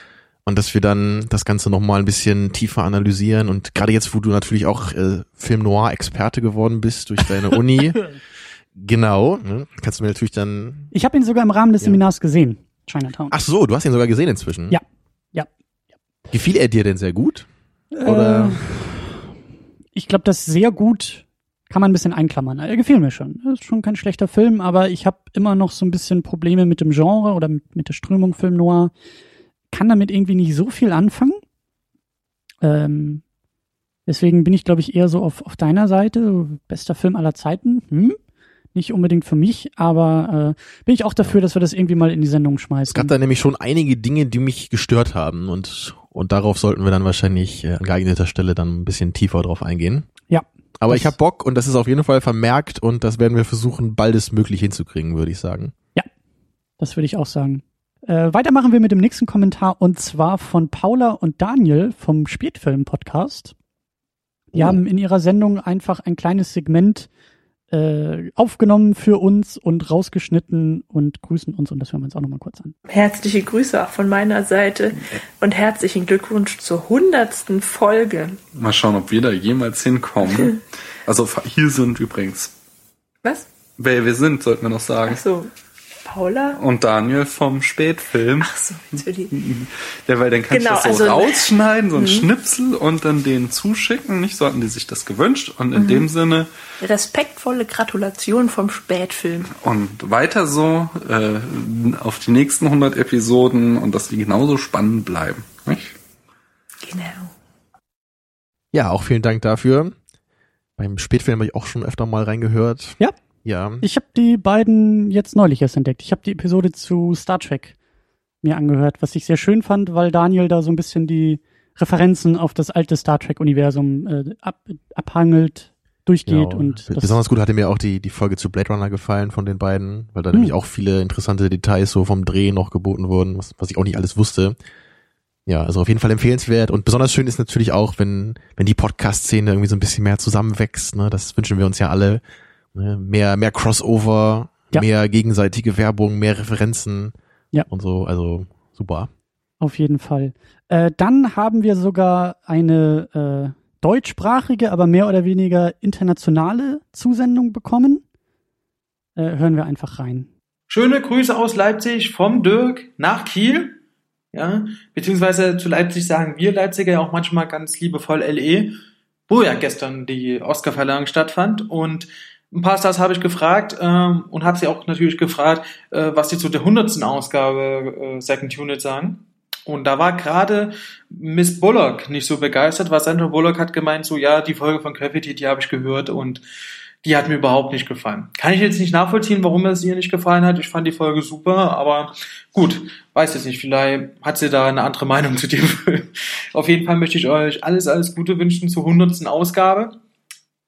Und dass wir dann das Ganze nochmal ein bisschen tiefer analysieren. Und gerade jetzt, wo du natürlich auch äh, Film Noir-Experte geworden bist durch deine Uni, genau, ne, kannst du mir natürlich dann. Ich habe ihn sogar im Rahmen des Ja. Seminars gesehen, Chinatown. Ach so, du hast ihn sogar gesehen inzwischen. Ja. Ja. Gefiel er dir denn sehr gut? Oder? Äh, ich glaube, das sehr gut kann man ein bisschen einklammern. Er gefiel mir schon. Das ist schon kein schlechter Film, aber ich habe immer noch so ein bisschen Probleme mit dem Genre oder mit, mit der Strömung Film Noir. Kann damit irgendwie nicht so viel anfangen. Ähm, deswegen bin ich, glaube ich, eher so auf, auf deiner Seite. Bester Film aller Zeiten. Hm? Nicht unbedingt für mich, aber äh, bin ich auch dafür, dass wir das irgendwie mal in die Sendung schmeißen. Es gab da nämlich schon einige Dinge, die mich gestört haben und, und darauf sollten wir dann wahrscheinlich äh, an geeigneter Stelle dann ein bisschen tiefer drauf eingehen. Ja. Aber ich habe Bock und das ist auf jeden Fall vermerkt und das werden wir versuchen, baldestmöglich hinzukriegen, würde ich sagen. Das würde ich auch sagen. Äh, weiter machen wir mit dem nächsten Kommentar und zwar von Paula und Daniel vom Spätfilm-Podcast. Die Oh. haben in ihrer Sendung einfach ein kleines Segment äh, aufgenommen für uns und rausgeschnitten und grüßen uns und das hören wir uns auch nochmal kurz an. Herzliche Grüße auch von meiner Seite und herzlichen Glückwunsch zur hundertsten Folge. Mal schauen, ob wir da jemals hinkommen. Also hier sind übrigens, Was? wer wir sind, sollten wir noch sagen. Ach so, Paula? Und Daniel vom Spätfilm. Ach so, die. Ja, weil dann kannst Genau, du das so also- rausschneiden, so ein Schnipsel und dann denen zuschicken. Nicht so hatten die sich das gewünscht. Und in dem Sinne Respektvolle Gratulation vom Spätfilm. und weiter so äh, auf die nächsten 100 Episoden und dass die genauso spannend bleiben. Nicht? Genau. Ja, auch vielen Dank dafür. Beim Spätfilm habe ich auch schon öfter mal reingehört. Ja. Ja. Ich habe die beiden jetzt neulich erst entdeckt. Ich habe die Episode zu Star Trek mir angehört, was ich sehr schön fand, weil Daniel da so ein bisschen die Referenzen auf das alte Star Trek-Universum äh, ab, abhangelt, durchgeht Genau. und Besonders gut hatte mir auch die, die Folge zu Blade Runner gefallen von den beiden, weil da nämlich auch viele interessante Details so vom Dreh noch geboten wurden, was, was ich auch nicht alles wusste. Ja, also auf jeden Fall empfehlenswert. Und besonders schön ist natürlich auch, wenn, wenn die Podcast-Szene irgendwie so ein bisschen mehr zusammenwächst. Ne? Das wünschen wir uns ja alle. Ne? Mehr, mehr Crossover, Ja. mehr gegenseitige Werbung, mehr Referenzen Ja. und so. Also super. Auf jeden Fall. Äh, dann haben wir sogar eine äh, deutschsprachige, aber mehr oder weniger internationale Zusendung bekommen. Äh, hören wir einfach rein. Schöne Grüße aus Leipzig vom Dirk nach Kiel. Ja, beziehungsweise zu Leipzig sagen wir Leipziger ja auch manchmal ganz liebevoll LE, wo ja gestern die Oscarverleihung stattfand. Und ein paar Stars habe ich gefragt ähm, und habe sie auch natürlich gefragt, äh, was sie zu der hundertsten Ausgabe äh, Second Unit sagen. Und da war gerade Miss Bullock nicht so begeistert, weil Sandra Bullock hat gemeint, so ja, die Folge von Gravity, die habe ich gehört und die hat mir überhaupt nicht gefallen. Kann ich jetzt nicht nachvollziehen, warum es ihr nicht gefallen hat. Ich fand die Folge super, aber gut, weiß jetzt nicht. Vielleicht hat sie da eine andere Meinung zu Film. Auf jeden Fall möchte ich euch alles, alles Gute wünschen zur hundertsten Ausgabe.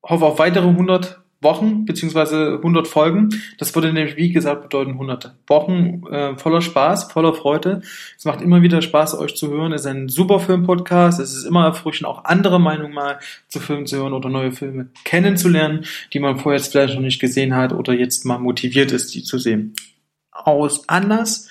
Hoffe auf weitere 100 Wochen beziehungsweise 100 Folgen. Das würde nämlich, wie gesagt, bedeuten 100 Wochen äh, voller Spaß, voller Freude. Es macht immer wieder Spaß, euch zu hören. Es ist ein super Film-Podcast. Es ist immer erfrischend, auch andere Meinungen mal zu Filmen zu hören oder neue Filme kennenzulernen, die man vorher vielleicht noch nicht gesehen hat oder jetzt mal motiviert ist, die zu sehen. Aus Anlass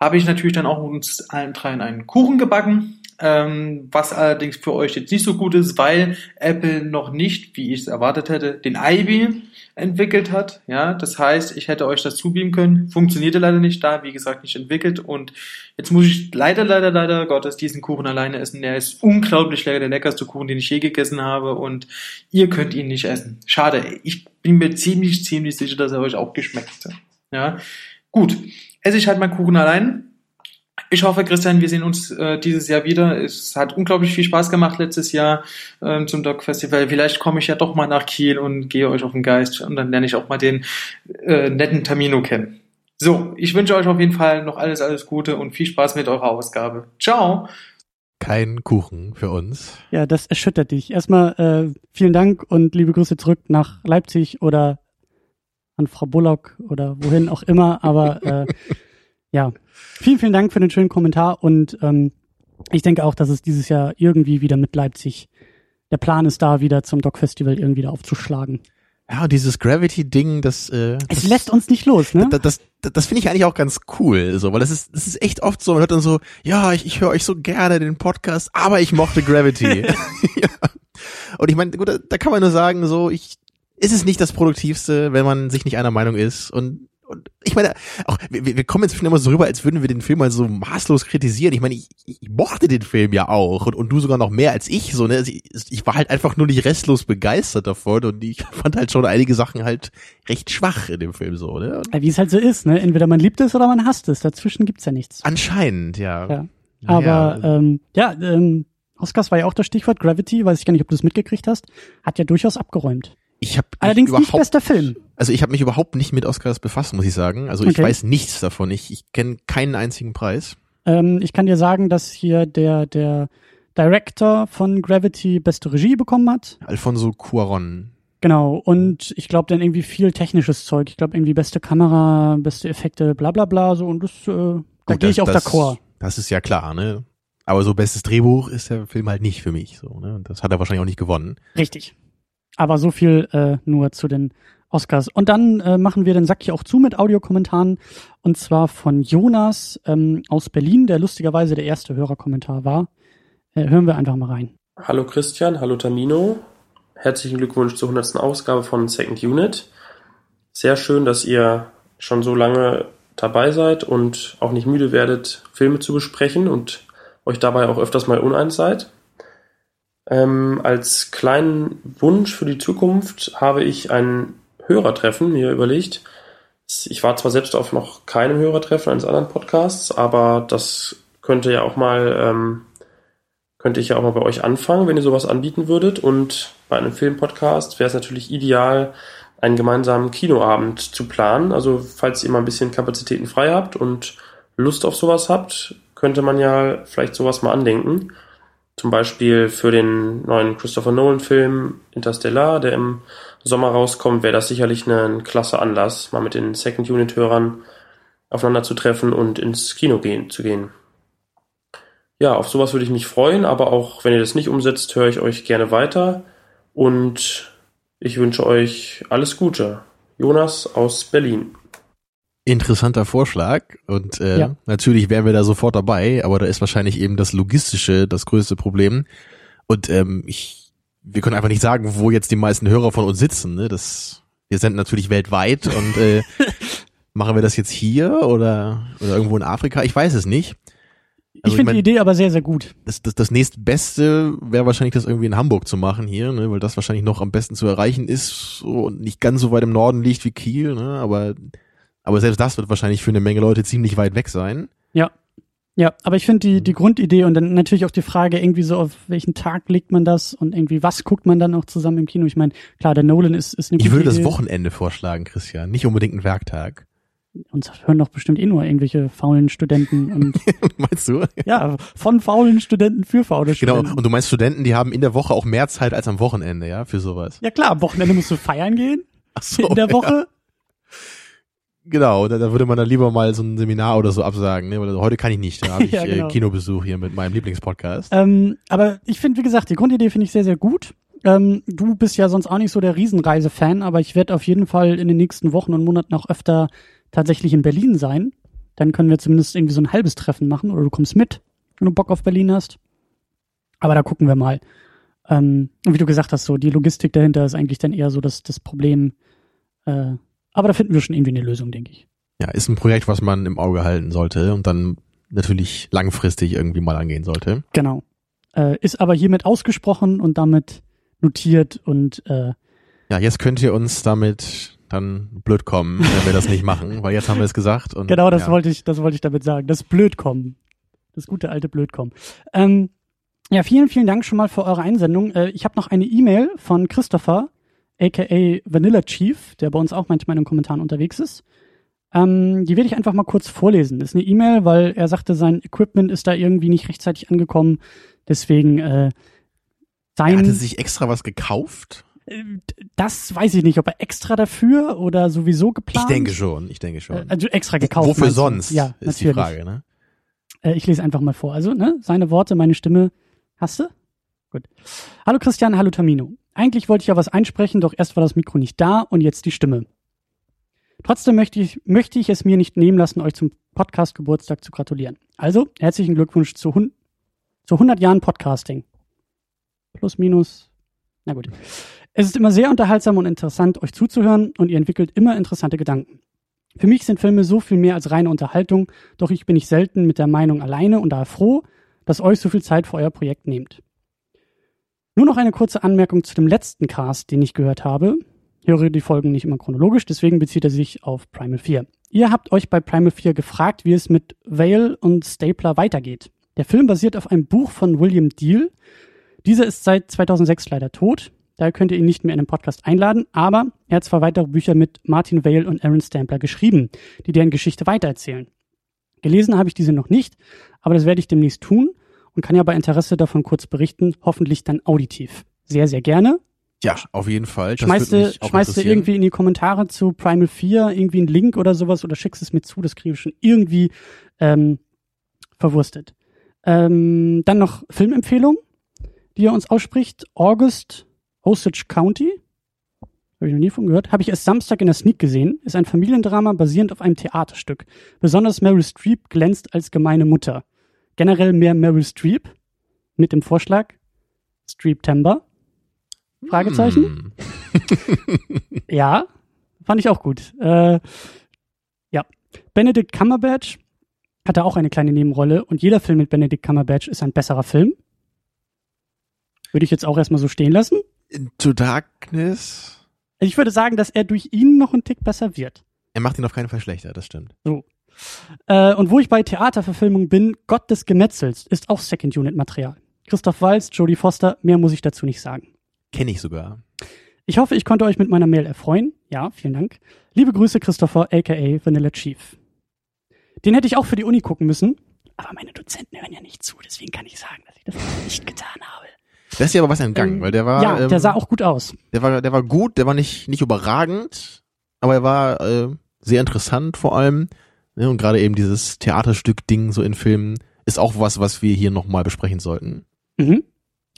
habe ich natürlich dann auch uns allen dreien einen Kuchen gebacken. Ähm, was allerdings für euch jetzt nicht so gut ist, weil Apple noch nicht, wie ich es erwartet hätte, den Ivy entwickelt hat. Ja, das heißt, ich hätte euch das zubeamen können. Funktionierte leider nicht da, wie gesagt, nicht entwickelt. Und jetzt muss ich leider, leider, leider Gottes diesen Kuchen alleine essen. Der ist unglaublich lecker, der leckerste Kuchen, den ich je gegessen habe. Und ihr könnt ihn nicht essen. Schade. Ich bin mir ziemlich, ziemlich sicher, dass er euch auch geschmeckt hat. Ja, gut. Esse ich halt meinen Kuchen allein. Ich hoffe, Christian, wir sehen uns äh, dieses Jahr wieder. Es hat unglaublich viel Spaß gemacht letztes Jahr ähm, zum Doc Festival. Vielleicht komme ich ja doch mal nach Kiel und gehe euch auf den Geist und dann lerne ich auch mal den äh, netten Tamino kennen. So, ich wünsche euch auf jeden Fall noch alles, alles Gute und viel Spaß mit eurer Ausgabe. Ciao! Kein Kuchen für uns. Ja, das erschüttert dich. Erstmal äh, vielen Dank und liebe Grüße zurück nach Leipzig oder an Frau Bullock oder wohin auch immer. Aber äh, ja, vielen, vielen Dank für den schönen Kommentar und ähm, ich denke auch, dass es dieses Jahr irgendwie wieder mit Leipzig der Plan ist, da wieder zum Doc Festival irgendwie da aufzuschlagen. Ja, dieses Gravity-Ding, das, äh, Es das, lässt uns nicht los, ne? das, das, das, das finde ich eigentlich auch ganz cool, so, weil das ist, das ist echt oft so, man hört dann so, ja, ich, ich höre euch so gerne den Podcast, aber ich mochte Gravity. ja. Und ich meine, gut, da, da kann man nur sagen, so, ich, ist es nicht das Produktivste, wenn man sich nicht einer Meinung ist und und ich meine, auch wir, wir kommen jetzt immer so rüber, als würden wir den Film mal so maßlos kritisieren. Ich meine, ich, ich mochte den Film ja auch und, und du sogar noch mehr als ich. So, ne? Also ich, ich war halt einfach nur nicht restlos begeistert davon und ich fand halt schon einige Sachen halt recht schwach in dem Film so. Ne? Ja, Wie es halt so ist, ne? Entweder man liebt es oder man hasst es. Dazwischen gibt's ja nichts. anscheinend, ja. Ja. Aber ähm, ja, ähm, Oscars war ja auch das Stichwort Gravity, weiß ich gar nicht, ob du es mitgekriegt hast, hat ja durchaus abgeräumt. Ich habe Allerdings nicht bester Film. also ich habe mich überhaupt nicht mit Oscars befasst, muss ich sagen. Also ich Okay. weiß nichts davon. Ich, ich kenne keinen einzigen Preis. Ähm, ich kann dir sagen, dass hier der der Director von Gravity beste Regie bekommen hat. Alfonso Cuaron. Genau, und ich glaube dann irgendwie viel technisches Zeug. Ich glaube irgendwie beste Kamera, beste Effekte, bla bla bla, so und das, äh, da gehe ich auch das, d'accord. Das ist ja klar, ne? Aber so bestes Drehbuch ist der Film halt nicht für mich, so, ne? Und das hat er wahrscheinlich auch nicht gewonnen. Richtig. Aber so viel äh, nur zu den Oscars. Und dann äh, machen wir den Sack hier auch zu mit Audiokommentaren. Und zwar von Jonas ähm, aus Berlin, der lustigerweise der erste Hörerkommentar war. Äh, hören wir einfach mal rein. Hallo Christian, hallo Tamino. Herzlichen Glückwunsch zur 100. Ausgabe von Second Unit. Sehr schön, dass ihr schon so lange dabei seid und auch nicht müde werdet, Filme zu besprechen und euch dabei auch öfters mal uneins seid. Ähm, als kleinen Wunsch für die Zukunft habe ich ein Hörertreffen mir überlegt. Ich war zwar selbst auf noch keinem Hörertreffen eines anderen Podcasts, aber das könnte ja auch mal ähm, könnte ich ja auch mal bei euch anfangen, wenn ihr sowas anbieten würdet. Und bei einem Filmpodcast wäre es natürlich ideal, einen gemeinsamen Kinoabend zu planen. Also falls ihr mal ein bisschen Kapazitäten frei habt und Lust auf sowas habt, könnte man ja vielleicht sowas mal andenken. Zum Beispiel für den neuen Christopher Nolan-Film Interstellar, der im Sommer rauskommt, wäre das sicherlich ein klasse Anlass, mal mit den Second Unit-Hörern aufeinander zu treffen und ins Kino gehen, zu gehen. Ja, auf sowas würde ich mich freuen, aber auch wenn ihr das nicht umsetzt, höre ich euch gerne weiter und ich wünsche euch alles Gute. Jonas aus Berlin. Interessanter Vorschlag und äh, Ja. natürlich wären wir da sofort dabei, aber da ist wahrscheinlich eben das Logistische das größte Problem. Und ähm, ich, wir können einfach nicht sagen, wo jetzt die meisten Hörer von uns sitzen. Ne? Das, wir senden natürlich weltweit und äh, machen wir das jetzt hier oder oder irgendwo in Afrika? Ich weiß es nicht. ich Also finde mein, die Idee aber sehr, sehr gut. das, das, das nächstbeste wäre wahrscheinlich das irgendwie in Hamburg zu machen hier, ne, weil das wahrscheinlich noch am besten zu erreichen ist so, und nicht ganz so weit im Norden liegt wie Kiel, ne, aber aber selbst das wird wahrscheinlich für eine Menge Leute ziemlich weit weg sein. Ja. Ja, aber ich finde die, die Grundidee und dann natürlich auch die Frage, irgendwie so, auf welchen Tag legt man das und irgendwie, was guckt man dann auch zusammen im Kino? Ich meine, klar, der Nolan ist, ist eine Ich würde das Idee. Wochenende vorschlagen, Christian, nicht unbedingt einen Werktag. Uns hören doch bestimmt eh nur irgendwelche faulen Studenten und Meinst du? ja, von faulen Studenten für faule Genau. Studenten. Und du meinst Studenten, die haben in der Woche auch mehr Zeit als am Wochenende, ja, für sowas. Ja klar, am Wochenende musst du feiern gehen. Ach so, in der ja. Genau, da, da würde man dann lieber mal so ein Seminar oder so absagen, ne? Weil heute kann ich nicht, da habe ich Ja, genau. äh, Kinobesuch hier mit meinem Lieblingspodcast. Ähm, aber ich finde, wie gesagt, die Grundidee finde ich sehr, sehr gut. Ähm, du bist ja sonst auch nicht so der Riesenreise-Fan, aber ich werde auf jeden Fall in den nächsten Wochen und Monaten auch öfter tatsächlich in Berlin sein. Dann können wir zumindest irgendwie so ein halbes Treffen machen oder du kommst mit, wenn du Bock auf Berlin hast. Aber da gucken wir mal. Ähm, und wie du gesagt hast, so die Logistik dahinter ist eigentlich dann eher so das, das Problem. Äh, aber da finden wir schon irgendwie eine Lösung, denke ich. Ja, ist ein Projekt, was man im Auge halten sollte und dann natürlich langfristig irgendwie mal angehen sollte. Genau. Äh, ist aber hiermit ausgesprochen und damit notiert und äh, Ja, jetzt könnt ihr uns damit dann blöd kommen, wenn wir das nicht machen, weil jetzt haben wir es gesagt. Und, Genau, das ja. wollte ich, das wollte ich damit sagen. Das Blödkommen. Das gute alte Blödkommen. Ähm, ja, vielen, vielen Dank schon mal für eure Einsendung. Äh, ich habe noch eine E-Mail von Christopher, aka Vanilla Chief, der bei uns auch manchmal in den Kommentaren unterwegs ist. Ähm, die werde ich einfach mal kurz vorlesen. Das ist eine E-Mail, weil er sagte, sein Equipment ist da irgendwie nicht rechtzeitig angekommen. Deswegen äh, Er sein. hatte sich extra was gekauft? äh, das weiß ich nicht, ob er extra dafür oder sowieso Ich geplant. denke schon, ich denke schon. Äh, Also extra gekauft. Wofür sonst, Ja, ist die natürlich. Frage, ne? Äh, ich lese einfach mal vor. Also, ne, seine Worte, meine Stimme. Hast du? Gut. Hallo Christian, hallo Tamino. Eigentlich wollte ich ja was einsprechen, doch erst war das Mikro nicht da und jetzt die Stimme. Trotzdem möchte ich, möchte ich es mir nicht nehmen lassen, euch zum Podcast-Geburtstag zu gratulieren. Also, herzlichen Glückwunsch zu, zu 100 Jahren Podcasting. Plus, minus. Na gut. Es ist immer sehr unterhaltsam und interessant, euch zuzuhören und ihr entwickelt immer interessante Gedanken. Für mich sind Filme so viel mehr als reine Unterhaltung, doch ich bin nicht selten mit der Meinung alleine und daher froh, dass euch so viel Zeit für euer Projekt nehmt. Nur noch eine kurze Anmerkung zu dem letzten Cast, den ich gehört habe. Ich höre die Folgen nicht immer chronologisch, deswegen bezieht er sich auf Primal 4. Ihr habt euch bei Primal 4 gefragt, wie es mit Vale und Stapler weitergeht. Der Film basiert auf einem Buch von William Deal. Dieser ist seit 2006 leider tot. Daher könnt ihr ihn nicht mehr in den Podcast einladen, aber er hat zwei weitere Bücher mit Martin Vale und Aaron Stampler geschrieben, die deren Geschichte weitererzählen. Gelesen habe ich diese noch nicht, aber das werde ich demnächst tun und kann ja bei Interesse davon kurz berichten, hoffentlich dann auditiv. Sehr, sehr gerne. Ja, auf jeden Fall. Das Schmeißt du, schmeißt du irgendwie in die Kommentare zu Primal 4 irgendwie einen Link oder sowas oder schickst es mir zu, das kriege ich schon irgendwie ähm, verwurstet. Ähm, dann noch Filmempfehlung, die er uns ausspricht. August Osage County. Habe ich noch nie von gehört. Habe ich erst Samstag in der Sneak gesehen. Ist ein Familiendrama basierend auf einem Theaterstück. Besonders Meryl Streep glänzt als gemeine Mutter. Generell mehr Meryl Streep mit dem Vorschlag Streep Temper. Fragezeichen. Hm. Ja, fand ich auch gut. Äh, ja, Benedict Cumberbatch hatte auch eine kleine Nebenrolle und jeder Film mit Benedict Cumberbatch ist ein besserer Film. Würde ich jetzt auch erstmal so stehen lassen. Into Darkness. Ich würde sagen, dass er durch ihn noch einen Tick besser wird. Er macht ihn auf keinen Fall schlechter, das stimmt. Äh, und wo ich bei Theaterverfilmung bin, Gott des Gemetzels ist auch Second Unit Material. Christoph Waltz, Jodie Foster, mehr muss ich dazu nicht sagen. Kenne ich sogar. Ich hoffe, ich konnte euch mit meiner Mail erfreuen. Ja, vielen Dank. Liebe Grüße, Christopher, aka Vanilla Chief. Den hätte ich auch für die Uni gucken müssen, aber meine Dozenten hören ja nicht zu, deswegen kann ich sagen, dass ich das nicht getan habe. Das ist dir aber was entgangen, Ähm, weil der war, ja, ähm, der sah auch gut aus. der war, der war gut, der war nicht, nicht überragend, aber er war äh, sehr interessant vor allem. Ne? Und gerade eben dieses Theaterstück-Ding so in Filmen ist auch was, was wir hier nochmal besprechen sollten. Mhm.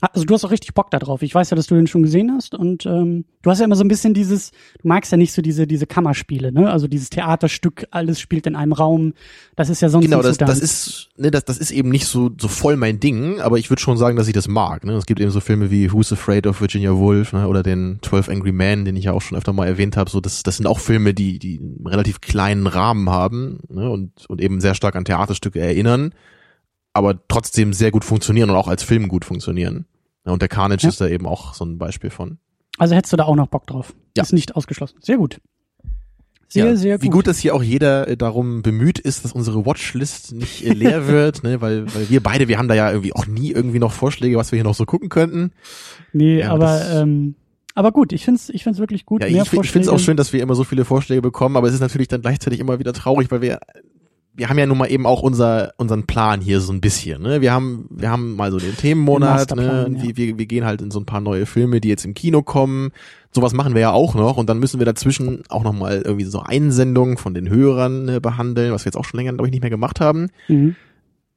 Also du hast auch richtig Bock da drauf. Ich weiß ja, dass du den schon gesehen hast und ähm, du hast ja immer so ein bisschen dieses, du magst ja nicht so diese diese Kammerspiele, ne? Also dieses Theaterstück, alles spielt in einem Raum. Das ist ja sonst Genau, nicht das, so das ist, ne, das, das ist eben nicht so, so voll mein Ding, aber ich würde schon sagen, dass ich das mag. Ne? Es gibt eben so Filme wie Who's Afraid of Virginia Woolf ne? oder den 12 Angry Men, den ich ja auch schon öfter mal erwähnt habe. So, das, das sind auch Filme, die, die einen relativ kleinen Rahmen haben ne? und, und eben sehr stark an Theaterstücke erinnern, aber trotzdem sehr gut funktionieren und auch als Film gut funktionieren. Ja, und der Carnage Ja. ist da eben auch so ein Beispiel von. Also hättest du da auch noch Bock drauf. Ja. Ist nicht ausgeschlossen. Sehr gut. Sehr, ja, sehr gut. Wie gut, dass hier auch jeder äh, darum bemüht ist, dass unsere Watchlist nicht äh, leer wird, ne, weil, weil wir beide, wir haben da ja irgendwie auch nie irgendwie noch Vorschläge, was wir hier noch so gucken könnten. Nee, Ja, aber das- ähm, aber gut, ich find's ich find's wirklich gut. Ja, ich, ich finde es auch schön, dass wir immer so viele Vorschläge bekommen, aber es ist natürlich dann gleichzeitig immer wieder traurig, weil wir wir haben ja nun mal eben auch unser unseren Plan hier so ein bisschen. Ne? Wir haben wir haben mal so den Themenmonat, Den ne? Ja. wir, wir, wir gehen halt in so ein paar neue Filme, die jetzt im Kino kommen. Sowas machen wir ja auch noch und dann müssen wir dazwischen auch noch mal irgendwie so Einsendungen von den Hörern äh, behandeln, was wir jetzt auch schon länger glaube ich nicht mehr gemacht haben. Mhm.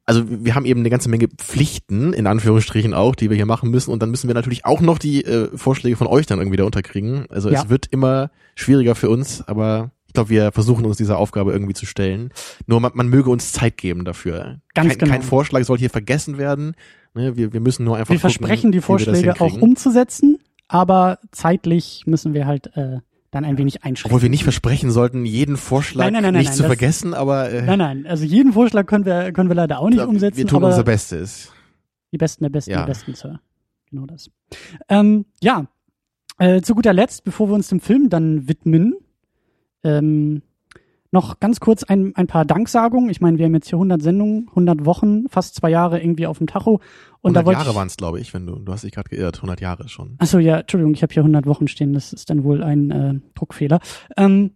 Also wir haben eben eine ganze Menge Pflichten, in Anführungsstrichen auch, die wir hier machen müssen. Und dann müssen wir natürlich auch noch die äh, Vorschläge von euch dann irgendwie da unterkriegen. Also Ja. es wird immer schwieriger für uns, aber ich glaube, wir versuchen uns dieser Aufgabe irgendwie zu stellen. Nur man, man möge uns Zeit geben dafür. Ganz kein, genau. kein Vorschlag soll hier vergessen werden. Ne, wir, wir müssen nur einfach Wir gucken, versprechen die Vorschläge auch umzusetzen, aber zeitlich müssen wir halt äh, dann ein wenig einschränken. Obwohl wir nicht versprechen sollten, jeden Vorschlag Nein, nein, nein, nicht zu das- vergessen, aber äh, Nein, nein, also jeden Vorschlag können wir können wir leider auch nicht umsetzen, wir tun unser Bestes. die besten der besten Ja. der besten, Sir. Genau das. Ähm, ja, äh, zu guter Letzt, bevor wir uns dem Film dann widmen, ähm, noch ganz kurz ein, ein paar Danksagungen. Ich meine, wir haben jetzt hier 100 Sendungen, 100 Wochen, fast zwei Jahre irgendwie auf dem Tacho. Und 100 da Jahre waren es, glaube ich, wenn du, du hast dich gerade geirrt, 100 Jahre schon. Achso, ja, Entschuldigung, ich habe hier 100 Wochen stehen, das ist dann wohl ein äh, Druckfehler. Ähm,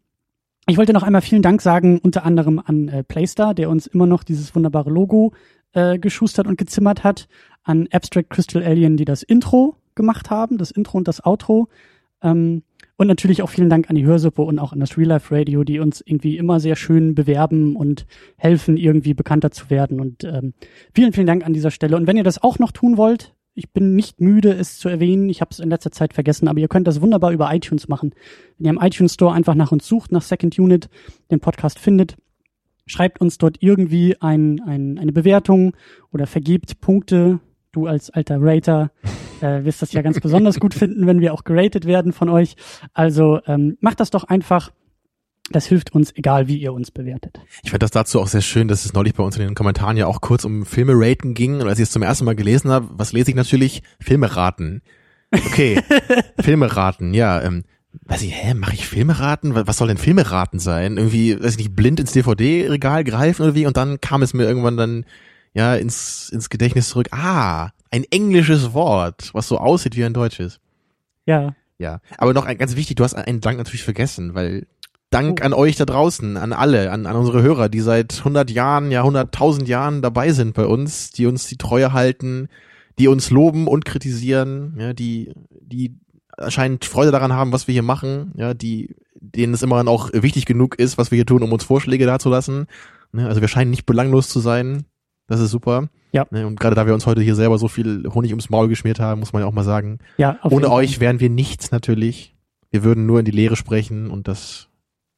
ich wollte noch einmal vielen Dank sagen, unter anderem an äh, Playstar, der uns immer noch dieses wunderbare Logo äh, geschustert und gezimmert hat, an Abstract Crystal Alien, die das Intro gemacht haben, das Intro und das Outro. Ähm, und natürlich auch vielen Dank an die Hörsuppe und auch an das Real Life Radio, die uns irgendwie immer sehr schön bewerben und helfen, irgendwie bekannter zu werden. Und ähm, vielen, vielen Dank an dieser Stelle. Und wenn ihr das auch noch tun wollt, ich bin nicht müde, es zu erwähnen. Ich habe es in letzter Zeit vergessen, aber ihr könnt das wunderbar über iTunes machen. Wenn ihr im iTunes Store einfach nach uns sucht, nach Second Unit, den Podcast findet, schreibt uns dort irgendwie ein, ein, eine Bewertung oder vergebt Punkte. Du als alter Rater äh, wirst das ja ganz besonders gut finden, wenn wir auch geratet werden von euch. Also ähm, macht das doch einfach. Das hilft uns, egal wie ihr uns bewertet. Ich fand das dazu auch sehr schön, dass es neulich bei uns in den Kommentaren ja auch kurz um Filme raten ging. Und als ich es zum ersten Mal gelesen habe, was lese ich natürlich? Filme raten. Okay, Filme raten, ja. Ähm, weiß ich, hä, mache ich Filme raten? Was soll denn Filme raten sein? Irgendwie, weiß ich nicht, blind ins DVD-Regal greifen oder wie? Und dann kam es mir irgendwann dann ja ins, ins Gedächtnis zurück. Ah, ein englisches Wort, was so aussieht wie ein deutsches. Ja, Ja, aber noch ein, ganz wichtig, du hast einen Dank natürlich vergessen, weil Dank an euch da draußen, an alle, an, an unsere Hörer, die seit 100 Jahren, ja 100.000 Jahren dabei sind bei uns, die uns die Treue halten, die uns loben und kritisieren, ja, die, die anscheinend Freude daran haben, was wir hier machen, ja, die, denen es immer auch wichtig genug ist, was wir hier tun, um uns Vorschläge dazulassen. Ne, also wir scheinen nicht belanglos zu sein. Das ist super. Ja. Ne, und gerade da wir uns heute hier selber so viel Honig ums Maul geschmiert haben, muss man ja auch mal sagen, ja. ohne euch wären wir nichts natürlich. Wir würden nur in die Leere sprechen und das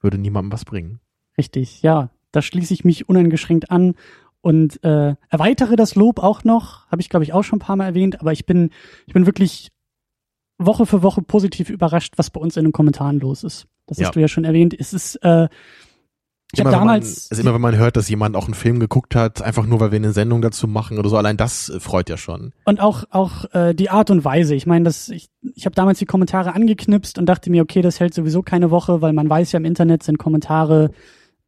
würde niemandem was bringen. Richtig, ja. Da schließe ich mich uneingeschränkt an und äh, erweitere das Lob auch noch. Habe ich, glaube ich, auch schon ein paar Mal erwähnt, aber ich bin, ich bin wirklich Woche für Woche positiv überrascht, was bei uns in den Kommentaren los ist. Das Ja. hast du ja schon erwähnt. Es ist, äh, ich Immer, wenn man, damals. also immer wenn man hört, dass jemand auch einen Film geguckt hat, einfach nur weil wir eine Sendung dazu machen oder so, allein das äh, freut ja schon. Und auch auch äh, die Art und Weise. Ich meine, das ich, ich habe damals die Kommentare angeknipst und dachte mir, okay, das hält sowieso keine Woche, weil man weiß ja im Internet sind Kommentare,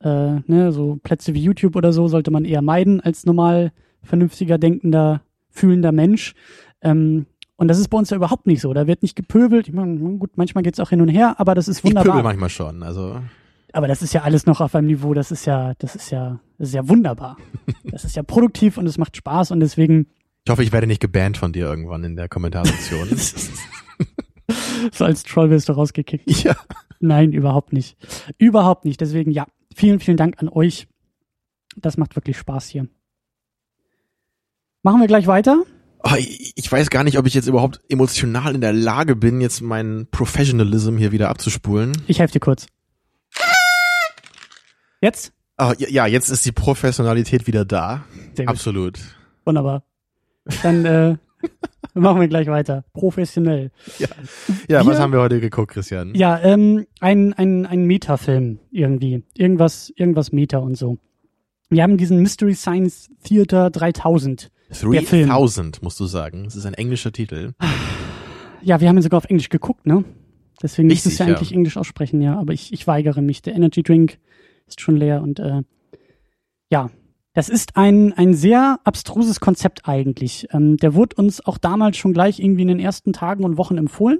äh, ne, so Plätze wie YouTube oder so sollte man eher meiden als normal vernünftiger, denkender, fühlender Mensch. Ähm, und das ist bei uns ja überhaupt nicht so. Da wird nicht gepöbelt. Ich meine, gut, manchmal geht's auch hin und her, aber das ist Ich pöbel wunderbar. manchmal schon, also Aber das ist ja alles noch auf einem Niveau, das ist ja, das ist ja, das ist ja wunderbar. Das ist ja produktiv und es macht Spaß und deswegen ich hoffe, ich werde nicht gebannt von dir irgendwann in der Kommentarsektion. so als Troll wirst du rausgekickt. ja. Nein, überhaupt nicht. Überhaupt nicht. Deswegen ja, vielen, vielen Dank an euch. Das macht wirklich Spaß hier. Machen wir gleich weiter. Oh, ich ich weiß gar nicht, ob ich jetzt überhaupt emotional in der Lage bin, jetzt meinen Professionalism hier wieder abzuspulen. Ich helfe dir kurz. Jetzt? Ah, ja, ja, jetzt ist die Professionalität wieder da. Absolut. Wunderbar. Dann äh, machen wir gleich weiter. Professionell. Ja, was Wir- haben wir heute geguckt, Christian? Ja, ähm, ein, ein, ein Meta-Film irgendwie. Irgendwas, irgendwas Meta und so. Wir haben diesen Mystery Science Theater 3000. Der Film. 3000, musst du sagen. Das ist ein englischer Titel. Ja, wir haben ihn sogar auf Englisch geguckt, ne? Deswegen Richtig, müsstest du ja ja. eigentlich Englisch aussprechen, ja. Aber ich, ich weigere mich. Der Energy Drink ist schon leer und äh, ja, das ist ein, ein sehr abstruses Konzept eigentlich. Ähm, der wurde uns auch damals schon gleich irgendwie in den ersten Tagen und Wochen empfohlen,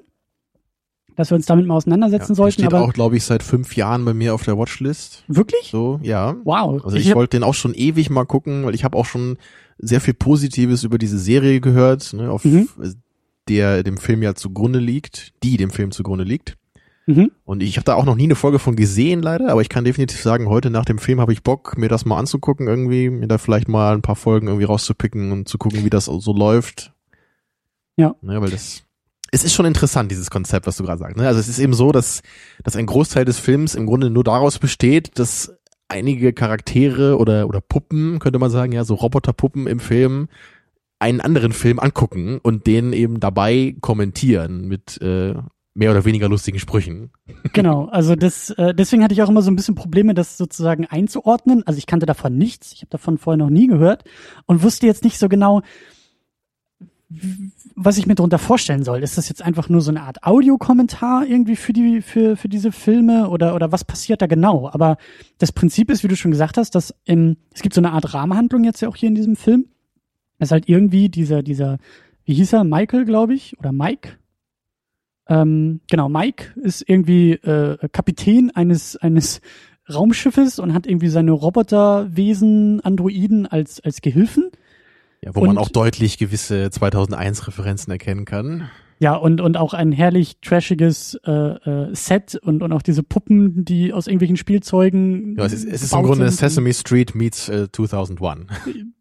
dass wir uns damit mal auseinandersetzen Ja, sollten. der steht Aber auch, glaube ich, seit fünf Jahren bei mir auf der Watchlist. wirklich? So, ja. Wow. Also ich, hab- wollte den auch schon ewig mal gucken, weil ich habe auch schon sehr viel Positives über diese Serie gehört, ne, auf Mhm. der dem Film ja zugrunde liegt, die dem Film zugrunde liegt. Mhm. Und ich habe da auch noch nie eine Folge von gesehen, leider, aber ich kann definitiv sagen, heute nach dem Film habe ich Bock, mir das mal anzugucken, irgendwie, mir da vielleicht mal ein paar Folgen irgendwie rauszupicken und zu gucken, wie das so läuft. Ja. Ne, weil das es ist schon interessant, dieses Konzept, was du gerade sagst. Ne? Also es ist eben so, dass, dass ein Großteil des Films im Grunde nur daraus besteht, dass einige Charaktere oder, oder Puppen, könnte man sagen, ja, so Roboterpuppen im Film, einen anderen Film angucken und den eben dabei kommentieren mit äh, mehr oder weniger lustigen Sprüchen. Genau, also das, äh, deswegen hatte ich auch immer so ein bisschen Probleme, das sozusagen einzuordnen. Also ich kannte davon nichts, ich habe davon vorher noch nie gehört und wusste jetzt nicht so genau, was ich mir darunter vorstellen soll. Ist das jetzt einfach nur so eine Art Audiokommentar irgendwie für die für für diese Filme oder oder was passiert da genau? Aber das Prinzip ist, wie du schon gesagt hast, dass im, es gibt so eine Art Rahmenhandlung jetzt ja auch hier in diesem Film. Das ist halt irgendwie dieser dieser wie hieß er Michael, glaube ich, oder Mike. Ähm, genau, Mike ist irgendwie äh, Kapitän eines eines Raumschiffes und hat irgendwie seine Roboterwesen, Androiden als als Gehilfen. Ja, wo Und- man auch deutlich gewisse 2001-Referenzen erkennen kann. Ja, und, und auch ein herrlich trashiges äh, äh, Set und, und auch diese Puppen, die aus irgendwelchen Spielzeugen. Ja, es ist, es ist im Grunde sind. Sesame Street meets äh, 2001.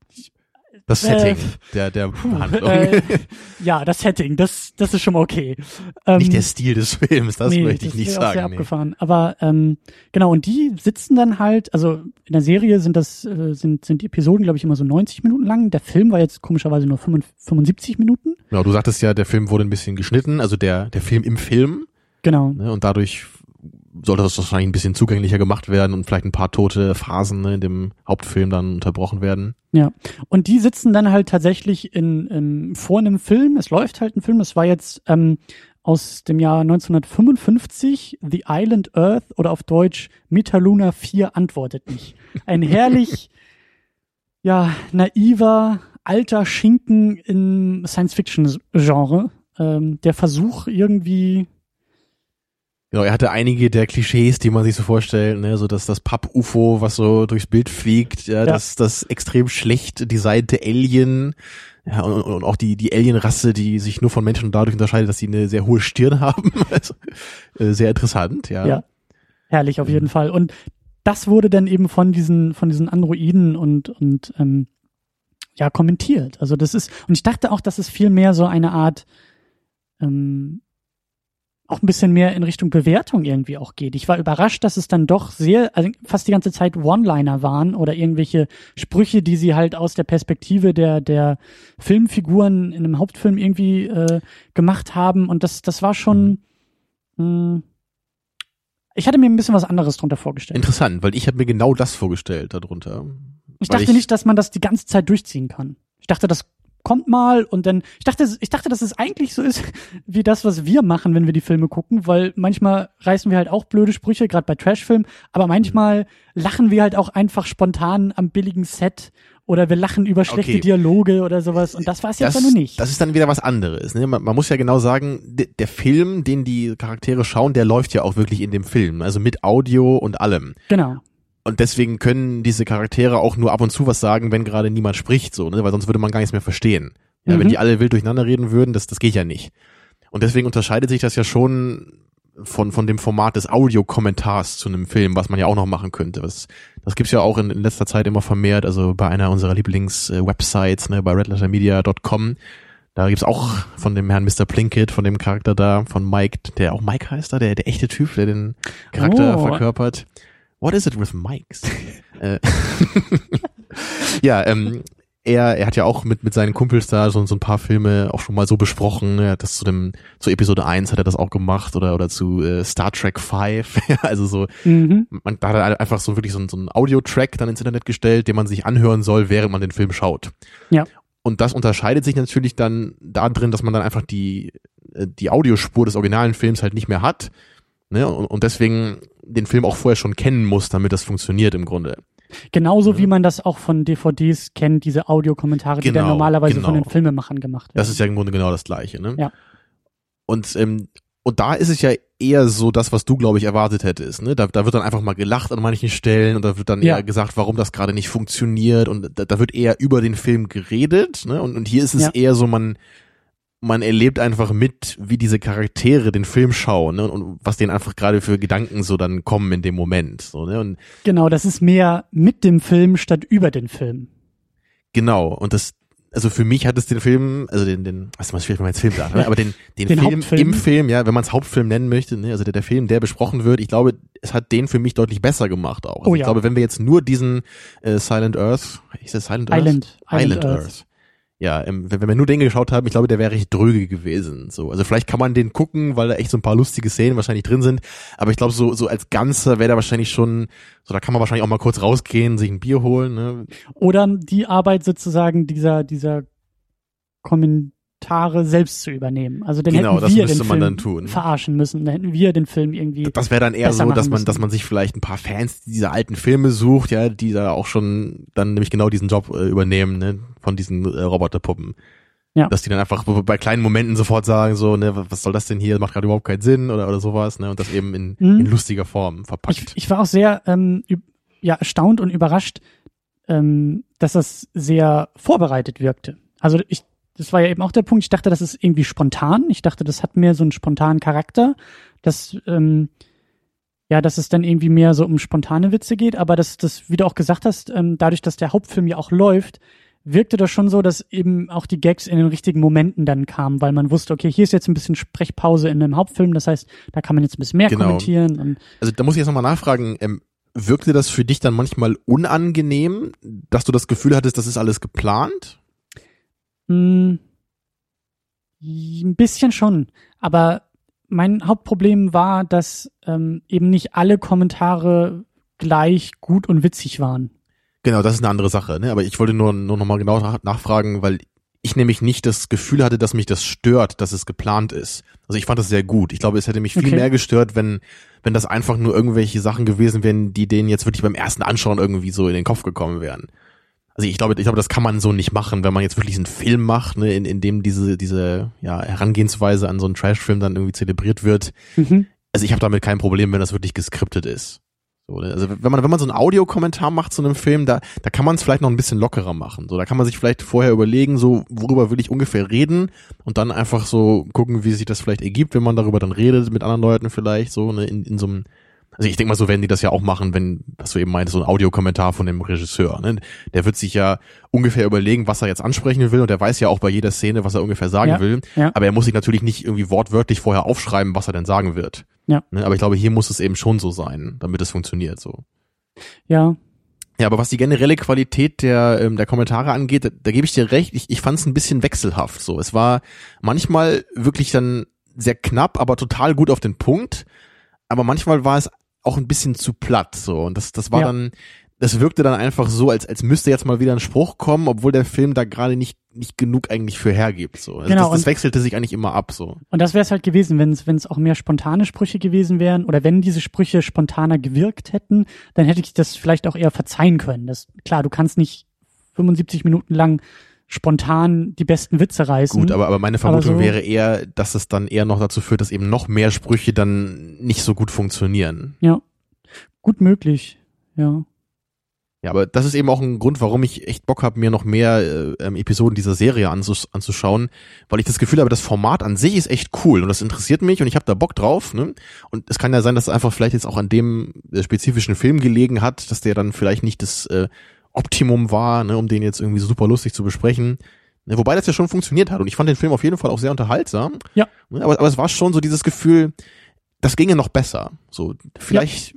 Das Äh, Setting der, der Handlung. Äh, ja, das Setting, das, das ist schon mal okay. Ähm, Nicht der Stil des Films, das nee, möchte ich das nicht auch Sehr sagen. Nee. abgefahren. Aber ähm, genau, und die sitzen dann halt, also in der Serie sind das, äh, sind, sind die Episoden, glaube ich, immer so 90 Minuten lang. Der Film war jetzt komischerweise nur 75 Minuten. Genau, du sagtest ja, der Film wurde ein bisschen geschnitten, also der, der Film im Film, Genau. ne, und dadurch sollte das wahrscheinlich ein bisschen zugänglicher gemacht werden und vielleicht ein paar tote Phasen ne, in dem Hauptfilm dann unterbrochen werden. Ja, und die sitzen dann halt tatsächlich in, in vor einem Film. Es läuft halt ein Film. Das war jetzt ähm, aus dem Jahr 1955, The Island Earth oder auf Deutsch Metaluna 4 antwortet nicht. Ein herrlich, ja, naiver, alter Schinken im Science-Fiction-Genre. Ähm, der Versuch irgendwie, Genau, er hatte einige der Klischees, die man sich so vorstellt, ne, so dass das Papp-UFO, was so durchs Bild fliegt, ja, Ja. das, das extrem schlecht designte Alien, ja, und, und auch die, die Alien-Rasse, die sich nur von Menschen dadurch unterscheidet, dass sie eine sehr hohe Stirn haben. Also, äh, sehr interessant, ja. Ja. Herrlich auf jeden Fall. Und das wurde dann eben von diesen, von diesen Androiden und, und ähm, ja, kommentiert. Also das ist, und ich dachte auch, dass es viel mehr so eine Art ähm, auch ein bisschen mehr in Richtung Bewertung irgendwie auch geht. Ich war überrascht, dass es dann doch sehr, also fast die ganze Zeit One-Liner waren oder irgendwelche Sprüche, die sie halt aus der Perspektive der, der Filmfiguren in einem Hauptfilm irgendwie äh, gemacht haben. Und das, das war schon, mh, ich hatte mir ein bisschen was anderes drunter vorgestellt. Interessant, weil ich habe mir genau das vorgestellt darunter. Ich Weil dachte nicht, dass man das die ganze Zeit durchziehen kann. Ich dachte, das kommt mal und dann, ich dachte, ich dachte, dass es eigentlich so ist, wie das, was wir machen, wenn wir die Filme gucken, weil manchmal reißen wir halt auch blöde Sprüche, gerade bei Trashfilmen, aber manchmal lachen wir halt auch einfach spontan am billigen Set oder wir lachen über schlechte Okay. Dialoge oder sowas und das war es jetzt ja nun nicht. Das ist dann wieder was anderes. Ne? Man, man muss ja genau sagen, de- der Film, den die Charaktere schauen, der läuft ja auch wirklich in dem Film. Also mit Audio und allem. genau. Und deswegen können diese Charaktere auch nur ab und zu was sagen, wenn gerade niemand spricht, so, ne? Weil sonst würde man gar nichts mehr verstehen. Ja, Mhm. wenn die alle wild durcheinander reden würden, das, das geht ja nicht. Und deswegen unterscheidet sich das ja schon von, von dem Format des Audiokommentars zu einem Film, was man ja auch noch machen könnte. Das, das gibt's ja auch in, in letzter Zeit immer vermehrt, also bei einer unserer Lieblings-Websites, ne, bei redlettermedia.com, Da gibt's auch von dem Herrn Mr. Plinkett, von dem Charakter da, von Mike, der auch Mike heißt da, der, der echte Typ, der den Charakter Oh. verkörpert. What is it with Mikes? Äh, ja, ähm, er, er hat ja auch mit, mit seinen Kumpels da so, so ein paar Filme auch schon mal so besprochen. Er hat das zu dem, zu Episode 1 hat er das auch gemacht oder, oder zu äh, Star Trek 5. Ja, also so, Mhm. man, da hat er einfach so wirklich so, so einen Audio-Track dann ins Internet gestellt, den man sich anhören soll, während man den Film schaut. Ja. Und das unterscheidet sich natürlich dann da drin, dass man dann einfach die, äh, die Audiospur des originalen Films halt nicht mehr hat. Ne? Und, und deswegen den Film auch vorher schon kennen muss, damit das funktioniert im Grunde. Genauso wie man das auch von DVDs kennt, diese Audiokommentare, die dann Genau, normalerweise genau. von den Filmemachern gemacht werden. Das ist ja im Grunde genau das Gleiche. Ne? Ja. Und, ähm, und da ist es ja eher so das, was du, glaube ich, erwartet hättest. Ne? Da, da wird dann einfach mal gelacht an manchen Stellen und da wird dann Ja. eher gesagt, warum das gerade nicht funktioniert und da, da wird eher über den Film geredet. Ne? Und, und hier ist es Ja. eher so, man, man erlebt einfach mit, wie diese Charaktere den Film schauen ne? und, und was denen einfach gerade für Gedanken so dann kommen in dem Moment. So, ne? Und Genau, das ist mehr mit dem Film statt über den Film. Genau, und das, also für mich hat es den Film, also den, den, was man schwierig, wenn man jetzt Film sagt, ne? aber den, den, Den Film Hauptfilm. im Film, ja, wenn man es Hauptfilm nennen möchte, ne? also der, der Film, der besprochen wird, ich glaube, es hat den für mich deutlich besser gemacht auch. Also Oh Ich ja. glaube, wenn wir jetzt nur diesen äh, Silent Earth, ist das Silent Earth? Island. Island, Earth. Ja, wenn, wir nur den geschaut haben, ich glaube, der wäre recht dröge gewesen. So, also vielleicht kann man den gucken, weil da echt so ein paar lustige Szenen wahrscheinlich drin sind. Aber ich glaube, so so als Ganzer wäre der wahrscheinlich schon, so da kann man wahrscheinlich auch mal kurz rausgehen, sich ein Bier holen. Ne? Oder die Arbeit sozusagen dieser, dieser Kommentare selbst zu übernehmen. Also dann Genau, hätten das wir müsste den man Film dann tun. verarschen müssen. Dann hätten wir den Film irgendwie. Das wäre dann eher so, dass man, müssen. dass man sich vielleicht ein paar Fans dieser alten Filme sucht, ja, die da auch schon dann nämlich genau diesen Job äh, übernehmen, ne, von diesen äh, Roboterpuppen. Ja. Dass die dann einfach bei kleinen Momenten sofort sagen, so, ne, was soll das denn hier, macht gerade überhaupt keinen Sinn oder, oder sowas, ne, und das eben in, Mhm. in lustiger Form verpackt. Ich, ich war auch sehr ähm, ja, erstaunt und überrascht, ähm, dass das sehr vorbereitet wirkte. Also ich, das war ja eben auch der Punkt, ich dachte, das ist irgendwie spontan. Ich dachte, das hat mehr so einen spontanen Charakter, dass, ähm, ja, dass es dann irgendwie mehr so um spontane Witze geht, aber dass das, wie du auch gesagt hast, ähm, dadurch, dass der Hauptfilm ja auch läuft, wirkte das schon so, dass eben auch die Gags in den richtigen Momenten dann kamen, weil man wusste, okay, hier ist jetzt ein bisschen Sprechpause in dem Hauptfilm, das heißt, da kann man jetzt ein bisschen mehr Genau. kommentieren und Also da muss ich jetzt nochmal nachfragen, ähm, wirkte das für dich dann manchmal unangenehm, dass du das Gefühl hattest, das ist alles geplant? Hm, ein bisschen schon, aber mein Hauptproblem war, dass ähm, eben nicht alle Kommentare gleich gut und witzig waren. Genau, das ist eine andere Sache, ne? Aber ich wollte nur, nur nochmal genau nach- nachfragen, weil ich nämlich nicht das Gefühl hatte, dass mich das stört, dass es geplant ist. Also ich fand das sehr gut. Ich glaube, es hätte mich viel Okay. mehr gestört, wenn, wenn das einfach nur irgendwelche Sachen gewesen wären, die denen jetzt wirklich beim ersten Anschauen irgendwie so in den Kopf gekommen wären. Also ich glaube, ich glaube, das kann man so nicht machen, wenn man jetzt wirklich einen Film macht, ne, in, in dem diese, diese ja, Herangehensweise an so einen Trashfilm dann irgendwie zelebriert wird. Mhm. Also ich habe damit kein Problem, wenn das wirklich geskriptet ist. So, ne? Also wenn man, wenn man so einen Audiokommentar macht zu einem Film, da, da kann man es vielleicht noch ein bisschen lockerer machen. So, da kann man sich vielleicht vorher überlegen, so, worüber will ich ungefähr reden und dann einfach so gucken, wie sich das vielleicht ergibt, wenn man darüber dann redet mit anderen Leuten vielleicht, so, ne, in, in so einem, also ich denke mal, so werden die das ja auch machen, wenn, was du eben meintest, so ein Audiokommentar von dem Regisseur, ne? Der wird sich ja ungefähr überlegen, was er jetzt ansprechen will und der weiß ja auch bei jeder Szene, was er ungefähr sagen Ja, will. ja. Aber er muss sich natürlich nicht irgendwie wortwörtlich vorher aufschreiben, was er denn sagen wird. Ja. Ne, aber ich glaube, hier muss es eben schon so sein, damit es funktioniert so. Ja, Ja, aber was die generelle Qualität der, ähm, der Kommentare angeht, da, da gebe ich dir recht, ich, ich fand es ein bisschen wechselhaft so. Es war manchmal wirklich dann sehr knapp, aber total gut auf den Punkt. Aber manchmal war es auch ein bisschen zu platt so. Und das, das war Ja. dann, das wirkte dann einfach so, als, als müsste jetzt mal wieder ein Spruch kommen, obwohl der Film da gerade nicht, nicht genug eigentlich für hergibt. So. Also Genau, das, das wechselte sich eigentlich immer ab so. und das wäre es halt gewesen, wenn es wenn es auch mehr spontane Sprüche gewesen wären oder wenn diese Sprüche spontaner gewirkt hätten, dann hätte ich das vielleicht auch eher verzeihen können. Das klar, du kannst nicht 75 Minuten lang spontan die besten Witze reißen. Gut, aber, aber meine Vermutung Aber so- wäre eher, dass es dann eher noch dazu führt, dass eben noch mehr Sprüche dann nicht so gut funktionieren. ja, gut möglich. Ja. Ja, aber das ist eben auch ein Grund, warum ich echt Bock habe, mir noch mehr äh, ähm, Episoden dieser Serie anzus anzuschauen, weil ich das Gefühl habe, das Format an sich ist echt cool und das interessiert mich und ich habe da Bock drauf. Ne? Und es kann ja sein, dass es einfach vielleicht jetzt auch an dem äh, spezifischen Film gelegen hat, dass der dann vielleicht nicht das äh, Optimum war, ne, um den jetzt irgendwie super lustig zu besprechen. Ne, Wobei das ja schon funktioniert hat und ich fand den Film auf jeden Fall auch sehr unterhaltsam. Ja. Ne, Aber, aber es war schon so dieses Gefühl, das ginge noch besser. So, vielleicht,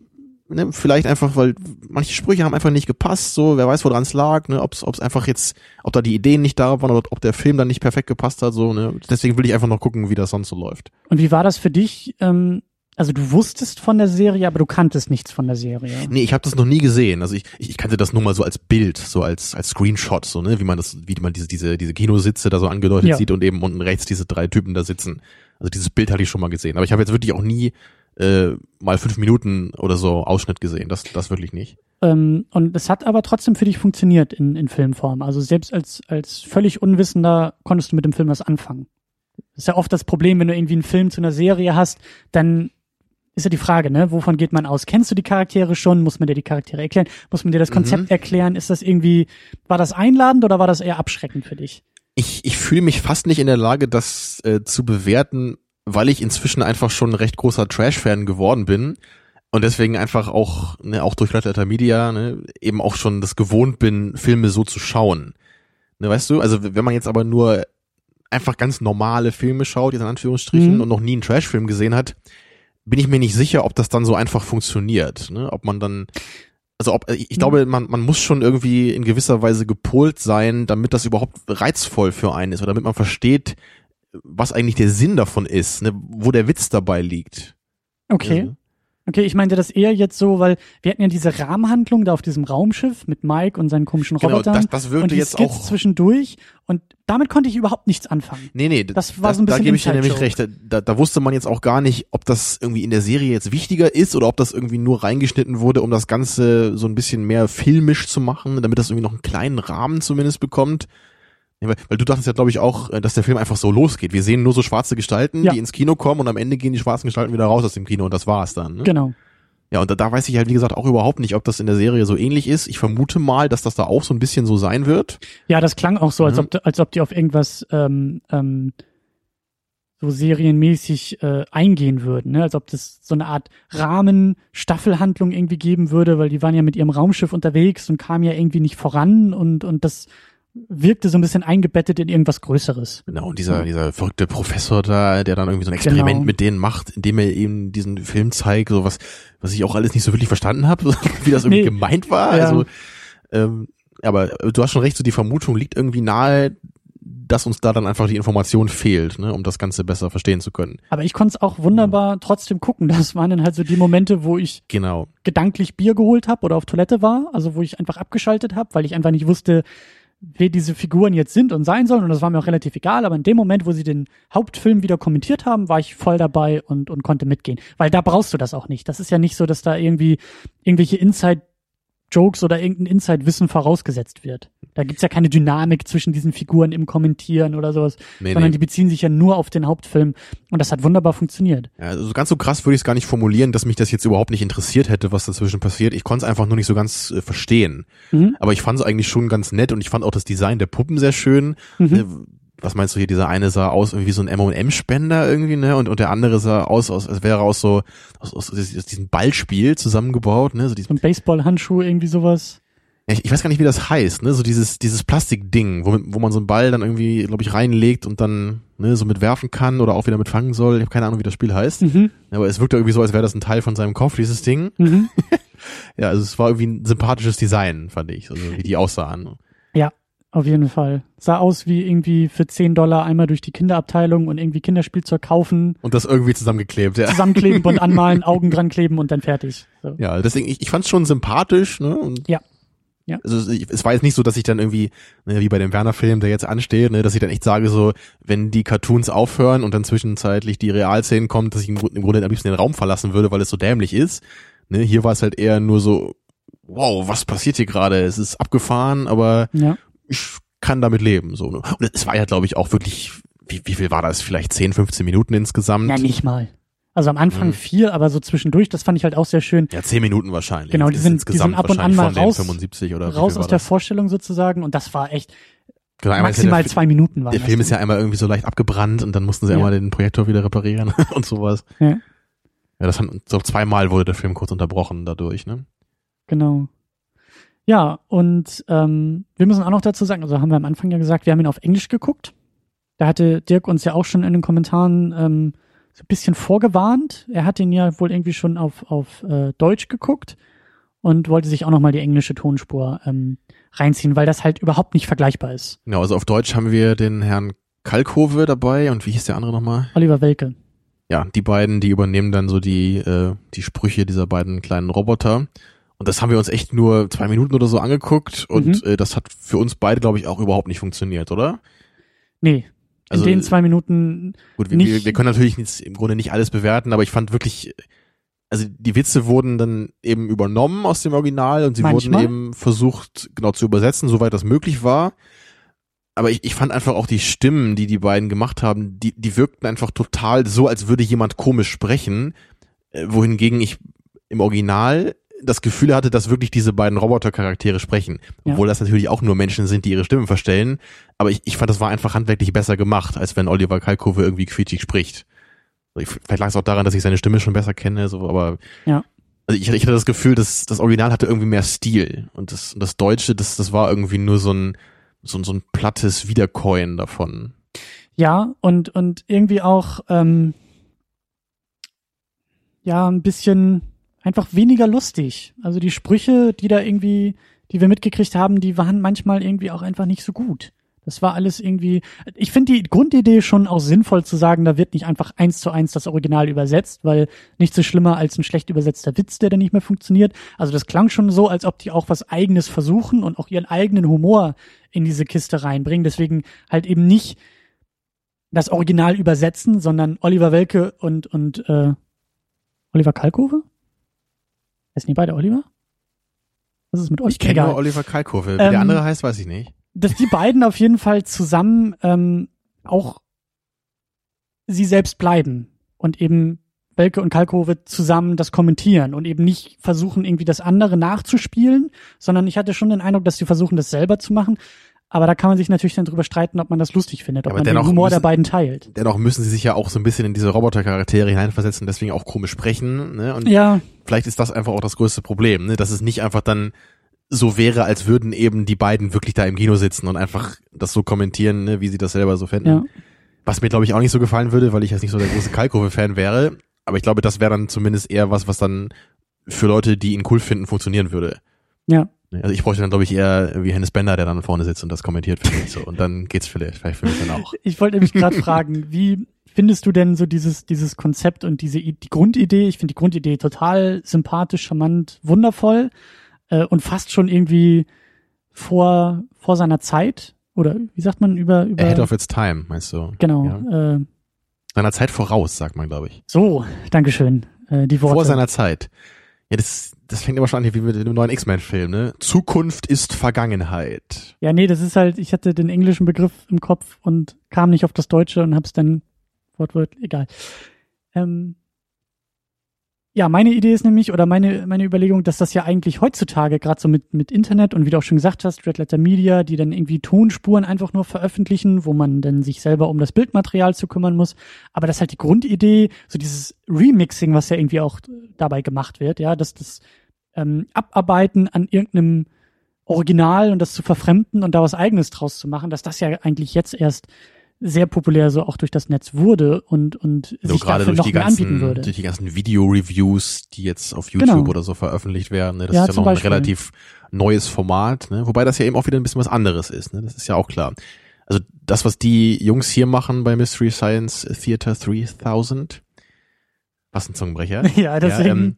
ne, vielleicht einfach, weil manche Sprüche haben einfach nicht gepasst, so, wer weiß, woran es lag, ne, ob es einfach jetzt, ob da die Ideen nicht da waren oder ob der Film dann nicht perfekt gepasst hat, so, ne. Deswegen will ich einfach noch gucken, wie das sonst so läuft. Und wie war das für dich? Ähm, also du wusstest von der Serie, aber du kanntest nichts von der Serie. Nee, ich habe das noch nie gesehen. Also ich, ich, ich kannte das nur mal so als Bild, so als als Screenshot, so ne, wie man das, wie man diese diese diese Kinositze da so angedeutet Ja. sieht und eben unten rechts diese drei Typen da sitzen. Also dieses Bild hatte ich schon mal gesehen, aber ich habe jetzt wirklich auch nie äh, mal fünf Minuten oder so Ausschnitt gesehen. Das das wirklich nicht. Ähm, und es hat aber trotzdem für dich funktioniert in, in Filmform. Also selbst als, als völlig Unwissender konntest du mit dem Film was anfangen. Das ist ja oft das Problem, wenn du irgendwie einen Film zu einer Serie hast, dann ist ja die Frage, ne, wovon geht man aus? Kennst du die Charaktere schon? Muss man dir die Charaktere erklären? Muss man dir das Konzept Mhm. erklären? Ist das irgendwie, war das einladend oder war das eher abschreckend für dich? Ich ich fühle mich fast nicht in der Lage, das äh, zu bewerten, weil ich inzwischen einfach schon ein recht großer Trash-Fan geworden bin. Und deswegen einfach auch, ne, auch durch Red Letter Media, ne, eben auch schon das gewohnt bin, Filme so zu schauen. Ne, weißt du, also wenn man jetzt aber nur einfach ganz normale Filme schaut, jetzt in Anführungsstrichen, Mhm. und noch nie einen Trash-Film gesehen hat, bin ich mir nicht sicher, ob das dann so einfach funktioniert. Ne? Ob man dann, also ob, ich glaube, man, man muss schon irgendwie in gewisser Weise gepolt sein, damit das überhaupt reizvoll für einen ist oder damit man versteht, was eigentlich der Sinn davon ist, ne? wo der Witz dabei liegt. Okay. Also, Okay, ich meinte das eher jetzt so, weil wir hatten ja diese Rahmenhandlung da auf diesem Raumschiff mit Mike und seinen komischen Genau, Robotern. das- das wirkte und die jetzt Skits auch- zwischendurch und damit konnte ich überhaupt nichts anfangen. Nee, nee, Das war so ein da bisschen gebe ich dir nämlich recht. Da, da wusste man jetzt auch gar nicht, ob das irgendwie in der Serie jetzt wichtiger ist oder ob das irgendwie nur reingeschnitten wurde, um das Ganze so ein bisschen mehr filmisch zu machen, damit das irgendwie noch einen kleinen Rahmen zumindest bekommt. Weil, weil du dachtest ja, glaube ich, auch, äh, dass der Film einfach so losgeht. Wir sehen nur so schwarze Gestalten, Ja. die ins Kino kommen und am Ende gehen die schwarzen Gestalten wieder raus aus dem Kino und das war's dann. Ne? Genau. Ja, und da, da weiß ich halt, wie gesagt, auch überhaupt nicht, ob das in der Serie so ähnlich ist. Ich vermute mal, dass das da auch so ein bisschen so sein wird. Ja, das klang auch so, als Mhm. ob, als ob die auf irgendwas ähm, ähm, so serienmäßig äh, eingehen würden, ne? als ob das so eine Art Rahmen-Staffelhandlung irgendwie geben würde, weil die waren ja mit ihrem Raumschiff unterwegs und kamen ja irgendwie nicht voran und, und das wirkte so ein bisschen eingebettet in irgendwas Größeres. Genau, und dieser, dieser verrückte Professor da, der dann irgendwie so ein Experiment Genau. mit denen macht, indem er eben diesen Film zeigt, so was, was ich auch alles nicht so wirklich verstanden habe, wie das irgendwie Nee. gemeint war. Ja. Also, ähm, aber du hast schon recht, so die Vermutung liegt irgendwie nahe, dass uns da dann einfach die Information fehlt, ne, um das Ganze besser verstehen zu können. Aber ich konnte es auch wunderbar trotzdem gucken. Das waren dann halt so die Momente, wo ich Genau. gedanklich Bier geholt habe oder auf Toilette war, also wo ich einfach abgeschaltet habe, weil ich einfach nicht wusste, wer diese Figuren jetzt sind und sein sollen und das war mir auch relativ egal, aber in dem Moment, wo sie den Hauptfilm wieder kommentiert haben, war ich voll dabei und, und konnte mitgehen, weil da brauchst du das auch nicht. Das ist ja nicht so, dass da irgendwie irgendwelche Inside Jokes oder irgendein Inside-Wissen vorausgesetzt wird. Da gibt's ja keine Dynamik zwischen diesen Figuren im Kommentieren oder sowas, Nee, sondern nee. die beziehen sich ja nur auf den Hauptfilm und das hat wunderbar funktioniert. Ja, also ganz so krass würde ich es gar nicht formulieren, dass mich das jetzt überhaupt nicht interessiert hätte, was dazwischen passiert. Ich konnte es einfach nur nicht so ganz äh, verstehen. Mhm. Aber ich fand es eigentlich schon ganz nett und ich fand auch das Design der Puppen sehr schön. Mhm. Was meinst du hier? Dieser eine sah aus wie so ein M&M-Spender irgendwie, ne? Und, und der andere sah aus, aus als wäre aus so aus, aus, aus diesem Ballspiel zusammengebaut, ne? So So ein Baseballhandschuh, irgendwie sowas. ich, ich weiß gar nicht, wie das heißt, ne? So dieses dieses Plastikding, wo, wo man so einen Ball dann irgendwie, glaube ich, reinlegt und dann ne, so mit werfen kann oder auch wieder mit fangen soll. Ich habe keine Ahnung, wie das Spiel heißt. Mhm. Aber es wirkt irgendwie so, als wäre das ein Teil von seinem Kopf, dieses Ding. Mhm. Ja, also es war irgendwie ein sympathisches Design, fand ich, also wie die aussahen. Ja, auf jeden Fall. Sah aus wie irgendwie für 10 Dollar einmal durch die Kinderabteilung und irgendwie Kinderspielzeug kaufen, Und das irgendwie zusammengeklebt, ja. zusammenkleben und anmalen, Augen dran kleben und dann fertig. So. Ja, deswegen, ich, ich fand es schon sympathisch, ne? Und Ja. Ja. Also es war jetzt nicht so, dass ich dann irgendwie, ne, wie bei dem Werner-Film, der jetzt ansteht, ne, dass ich dann echt sage, so, wenn die Cartoons aufhören und dann zwischenzeitlich die Realszenen kommen, dass ich im Grunde am liebsten den Raum verlassen würde, weil es so dämlich ist. Ne, hier war es halt eher nur so, wow, was passiert hier gerade? Es ist abgefahren, aber Ja. Ich kann damit leben. So. ne? Und es war ja, glaube ich, auch wirklich, wie, wie viel war das? Vielleicht 10, 15 Minuten insgesamt? Na, nicht mal. Also am Anfang Mhm. viel, aber so zwischendurch, das fand ich halt auch sehr schön. Ja, 10 Minuten wahrscheinlich. Genau, die sind- die sind ab und an mal raus- 75 oder Raus aus der das? Vorstellung sozusagen und das war echt Genau, ja maximal zwei Minuten war Der. Film ist ja einmal irgendwie so leicht abgebrannt und dann mussten sie Ja. einmal den Projektor wieder reparieren und sowas. Ja. Ja, das hat, so zweimal wurde der Film kurz unterbrochen dadurch, ne? Genau. Ja, und ähm, wir müssen auch noch dazu sagen, also haben wir am Anfang ja gesagt, wir haben ihn auf Englisch geguckt. Da hatte Dirk uns ja auch schon in den Kommentaren ähm, so ein bisschen vorgewarnt. Er hat ihn ja wohl irgendwie schon auf, auf äh, Deutsch geguckt und wollte sich auch nochmal die englische Tonspur ähm, reinziehen, weil das halt überhaupt nicht vergleichbar ist. Genau, also auf Deutsch haben wir den Herrn Kalkhove dabei und wie hieß der andere nochmal? Oliver Welke. Ja, die beiden, die übernehmen dann so die, äh, die Sprüche dieser beiden kleinen Roboter. Und das haben wir uns echt nur zwei Minuten oder so angeguckt und Mhm. äh, das hat für uns beide, glaube ich, auch überhaupt nicht funktioniert, oder? Nee, Also, in den zwei Minuten Gut, wir, nicht- wir, wir können natürlich jetzt im Grunde nicht alles bewerten, aber ich fand wirklich, also die Witze wurden dann eben übernommen aus dem Original und sie Manchmal. wurden eben versucht, genau zu übersetzen, soweit das möglich war. Aber ich, ich fand einfach auch die Stimmen, die die beiden gemacht haben, die, die wirkten einfach total so, als würde jemand komisch sprechen, äh, wohingegen ich im Original das Gefühl hatte, dass wirklich diese beiden Robotercharaktere sprechen. Ja. Obwohl das natürlich auch nur Menschen sind, die ihre Stimmen verstellen. Aber ich, ich fand, das war einfach handwerklich besser gemacht, als wenn Oliver Kalkofe irgendwie quietschig spricht. Ich, vielleicht lag es auch daran, dass ich seine Stimme schon besser kenne, so, aber Ja. also ich, ich hatte das Gefühl, dass das Original hatte irgendwie mehr Stil und das, und das Deutsche, das, das war irgendwie nur so ein, so, ein- so ein plattes Wiederkäuen davon. Ja, und, und irgendwie auch, ähm, ja, ein bisschen einfach weniger lustig. Also die Sprüche, die da irgendwie, die wir mitgekriegt haben, die waren manchmal irgendwie auch einfach nicht so gut. Das war alles irgendwie, ich finde die Grundidee schon auch sinnvoll zu sagen, da wird nicht einfach eins zu eins das Original übersetzt, weil nichts so schlimmer als ein schlecht übersetzter Witz, der dann nicht mehr funktioniert. Also das klang schon so, als ob die auch was eigenes versuchen und auch ihren eigenen Humor in diese Kiste reinbringen. Deswegen halt eben nicht das Original übersetzen, sondern Oliver Welke und, und äh, Oliver Kalkofe? Heißen die beide Oliver? Was ist mit euch? Ich kenne nur Oliver Kalkofe. Wie Ähm, der andere heißt, weiß ich nicht. Dass die beiden auf jeden Fall zusammen ähm, auch sie selbst bleiben und eben Welke und Kalkofe zusammen das kommentieren und eben nicht versuchen, irgendwie das andere nachzuspielen, sondern ich hatte schon den Eindruck, dass sie versuchen, das selber zu machen. Aber da kann man sich natürlich dann drüber streiten, ob man das lustig findet, ob Aber man den Humor der müssen- beiden teilt. Dennoch müssen sie sich ja auch so ein bisschen in diese Robotercharaktere hineinversetzen, deswegen auch komisch sprechen. Ne? Und Ja, vielleicht ist das einfach auch das größte Problem, ne? dass es nicht einfach dann so wäre, als würden eben die beiden wirklich da im Kino sitzen und einfach das so kommentieren, ne? wie sie das selber so fänden. ja. Was mir, glaube ich, auch nicht so gefallen würde, weil ich jetzt nicht so der große Kalkofe-Fan wäre. Aber ich glaube, das wäre dann zumindest eher was, was dann für Leute, die ihn cool finden, funktionieren würde. Ja. Also ich bräuchte dann, glaube ich, eher wie Hennes Bender, der dann vorne sitzt und das kommentiert für mich so. Und dann geht's vielleicht, vielleicht für mich dann auch. Ich wollte nämlich gerade fragen, wie findest du denn so dieses, dieses Konzept und diese die Grundidee? Ich finde die Grundidee total sympathisch, charmant, wundervoll äh, und fast schon irgendwie vor, vor seiner Zeit. Oder wie sagt man über, über Ahead of its time, meinst du? genau, Ja. äh, Seiner Zeit voraus, sagt man, glaube ich. so, Dankeschön. Äh, die Worte. Vor seiner Zeit. Ja, das, das fängt immer schon an, wie mit dem neuen X-Men-Film, ne? Zukunft ist Vergangenheit. Ja, nee, das ist halt, ich hatte den englischen Begriff im Kopf und kam nicht auf das Deutsche und hab's dann wortwörtlich, egal. Ähm, ja, meine Idee ist nämlich, oder meine, meine Überlegung, dass das ja eigentlich heutzutage, gerade so mit, mit Internet und wie du auch schon gesagt hast, Red Letter Media, die dann irgendwie Tonspuren einfach nur veröffentlichen, wo man dann sich selber um das Bildmaterial zu kümmern muss. Aber das ist halt die Grundidee, so dieses Remixing, was ja irgendwie auch dabei gemacht wird, ja, dass das ähm, Abarbeiten an irgendeinem Original und das zu verfremden und da was Eigenes draus zu machen, dass das ja eigentlich jetzt erst sehr populär so auch durch das Netz wurde und, und So sich gerade dafür durch noch die mehr anbieten ganzen, würde. durch die ganzen Video-Reviews, die jetzt auf YouTube Genau. oder so veröffentlicht werden. Ne? Das Ja, ist ja noch ein Beispiel. relativ neues Format, ne? Wobei das ja eben auch wieder ein bisschen was anderes ist, ne? Das ist ja auch klar. Also das, was die Jungs hier machen bei Mystery Science Theater 3000, was ein Zungenbrecher. Ja, deswegen. ähm,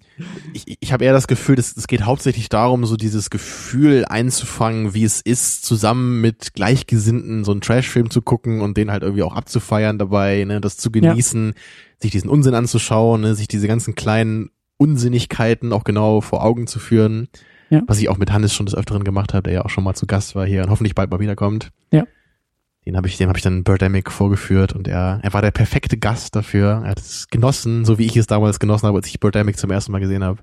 ich ich habe eher das Gefühl, es es geht hauptsächlich darum, so dieses Gefühl einzufangen, wie es ist, zusammen mit Gleichgesinnten so einen Trashfilm zu gucken und den halt irgendwie auch abzufeiern dabei, ne, das zu genießen, sich diesen Unsinn anzuschauen, ne, sich diese ganzen kleinen Unsinnigkeiten auch genau vor Augen zu führen. Ja. Was ich auch mit Hannes schon des Öfteren gemacht habe, der ja auch schon mal zu Gast war hier und hoffentlich bald mal wiederkommt. Ja. Den habe ich, dem habe ich dann Birdemic vorgeführt und er, er war der perfekte Gast dafür. Er hat es genossen, so wie ich es damals genossen habe, als ich Birdemic zum ersten Mal gesehen habe.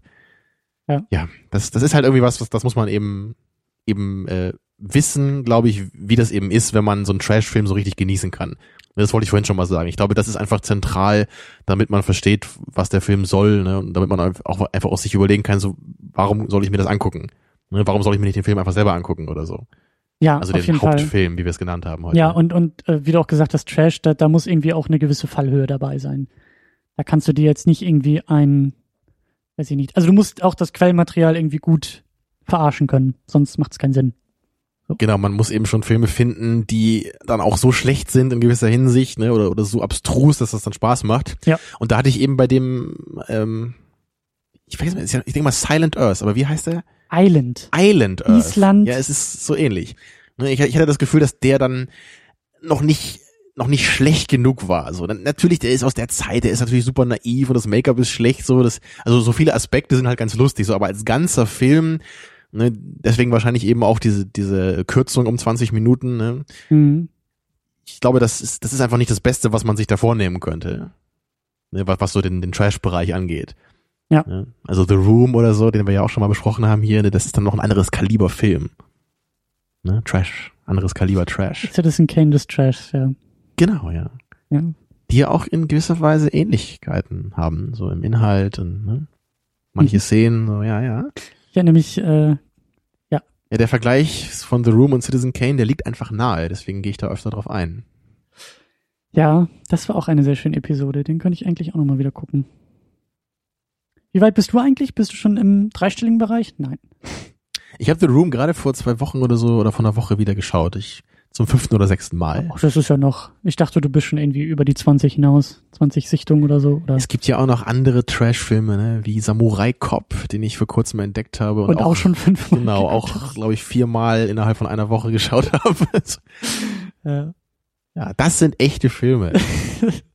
Ja. Ja, das, das ist halt irgendwie was, was das muss man eben eben äh, wissen, glaube ich, wie das eben ist, wenn man so einen Trash-Film so richtig genießen kann. Das wollte ich vorhin schon mal sagen. Ich glaube, das ist einfach zentral, damit man versteht, was der Film soll, ne? und damit man auch einfach auch sich überlegen kann, so, warum soll ich mir das angucken? Ne, warum soll ich mir nicht den Film einfach selber angucken oder so? Ja, Also auf den jeden Fall. Hauptfilm, wie wir es genannt haben heute. Ja, und, und äh, wie du auch gesagt hast, Trash, da, da muss irgendwie auch eine gewisse Fallhöhe dabei sein. Da kannst du dir jetzt nicht irgendwie ein, weiß ich nicht, also du musst auch das Quellmaterial irgendwie gut verarschen können, sonst macht es keinen Sinn. Genau, man muss eben schon Filme finden, die dann auch so schlecht sind in gewisser Hinsicht, ne, oder, oder so abstrus, dass das dann Spaß macht. Ja. Und da hatte ich eben bei dem, ähm, ich vergesse mal, ist ja- ich denke mal Silent Earth, aber wie heißt der? Island. Island Earth. Island. Ja, es ist so ähnlich. Ne, Ich, ich hatte das Gefühl, dass der dann noch nicht noch nicht schlecht genug war. So, dann, natürlich, der ist aus der Zeit, der ist natürlich super naiv und das Make-up ist schlecht. So, das, also so viele Aspekte sind halt ganz lustig. So, aber als ganzer Film, ne, deswegen wahrscheinlich eben auch diese diese Kürzung um 20 Minuten. Ne, Mhm. ich glaube, das ist das ist einfach nicht das Beste, was man sich da vornehmen könnte. Ne, was, was so den, den Trash-Bereich angeht. Ja. Ne? Also The Room oder so, den wir ja auch schon mal besprochen haben hier, ne, das ist dann noch ein anderes Kaliber Film. Ne? Trash, anderes Kaliber Trash. Citizen Kane des Trash, ja. Genau, ja. ja. Die ja auch in gewisser Weise Ähnlichkeiten haben, so im Inhalt und ne? manche Mhm. Szenen, so ja, ja. Ich erinnere mich, äh, Ja, der Vergleich von The Room und Citizen Kane, der liegt einfach nahe, deswegen gehe ich da öfter drauf ein. ja, das war auch eine sehr schöne Episode. Den könnte ich eigentlich auch nochmal wieder gucken. Wie weit bist du eigentlich? Bist du schon im dreistelligen Bereich? Nein. Ich habe The Room gerade vor zwei Wochen oder so oder vor einer Woche wieder geschaut. Ich zum fünften oder sechsten Mal. Ach, das ist ja noch. Ich dachte, du bist schon irgendwie über die 20 hinaus. 20 Sichtungen oder so. Oder? Es gibt ja auch noch andere Trash-Filme, ne, wie Samurai Cop, den ich vor kurzem entdeckt habe und, Und auch schon fünfmal genau auch glaube ich viermal innerhalb von einer Woche geschaut habe. Ja. ja, das sind echte Filme.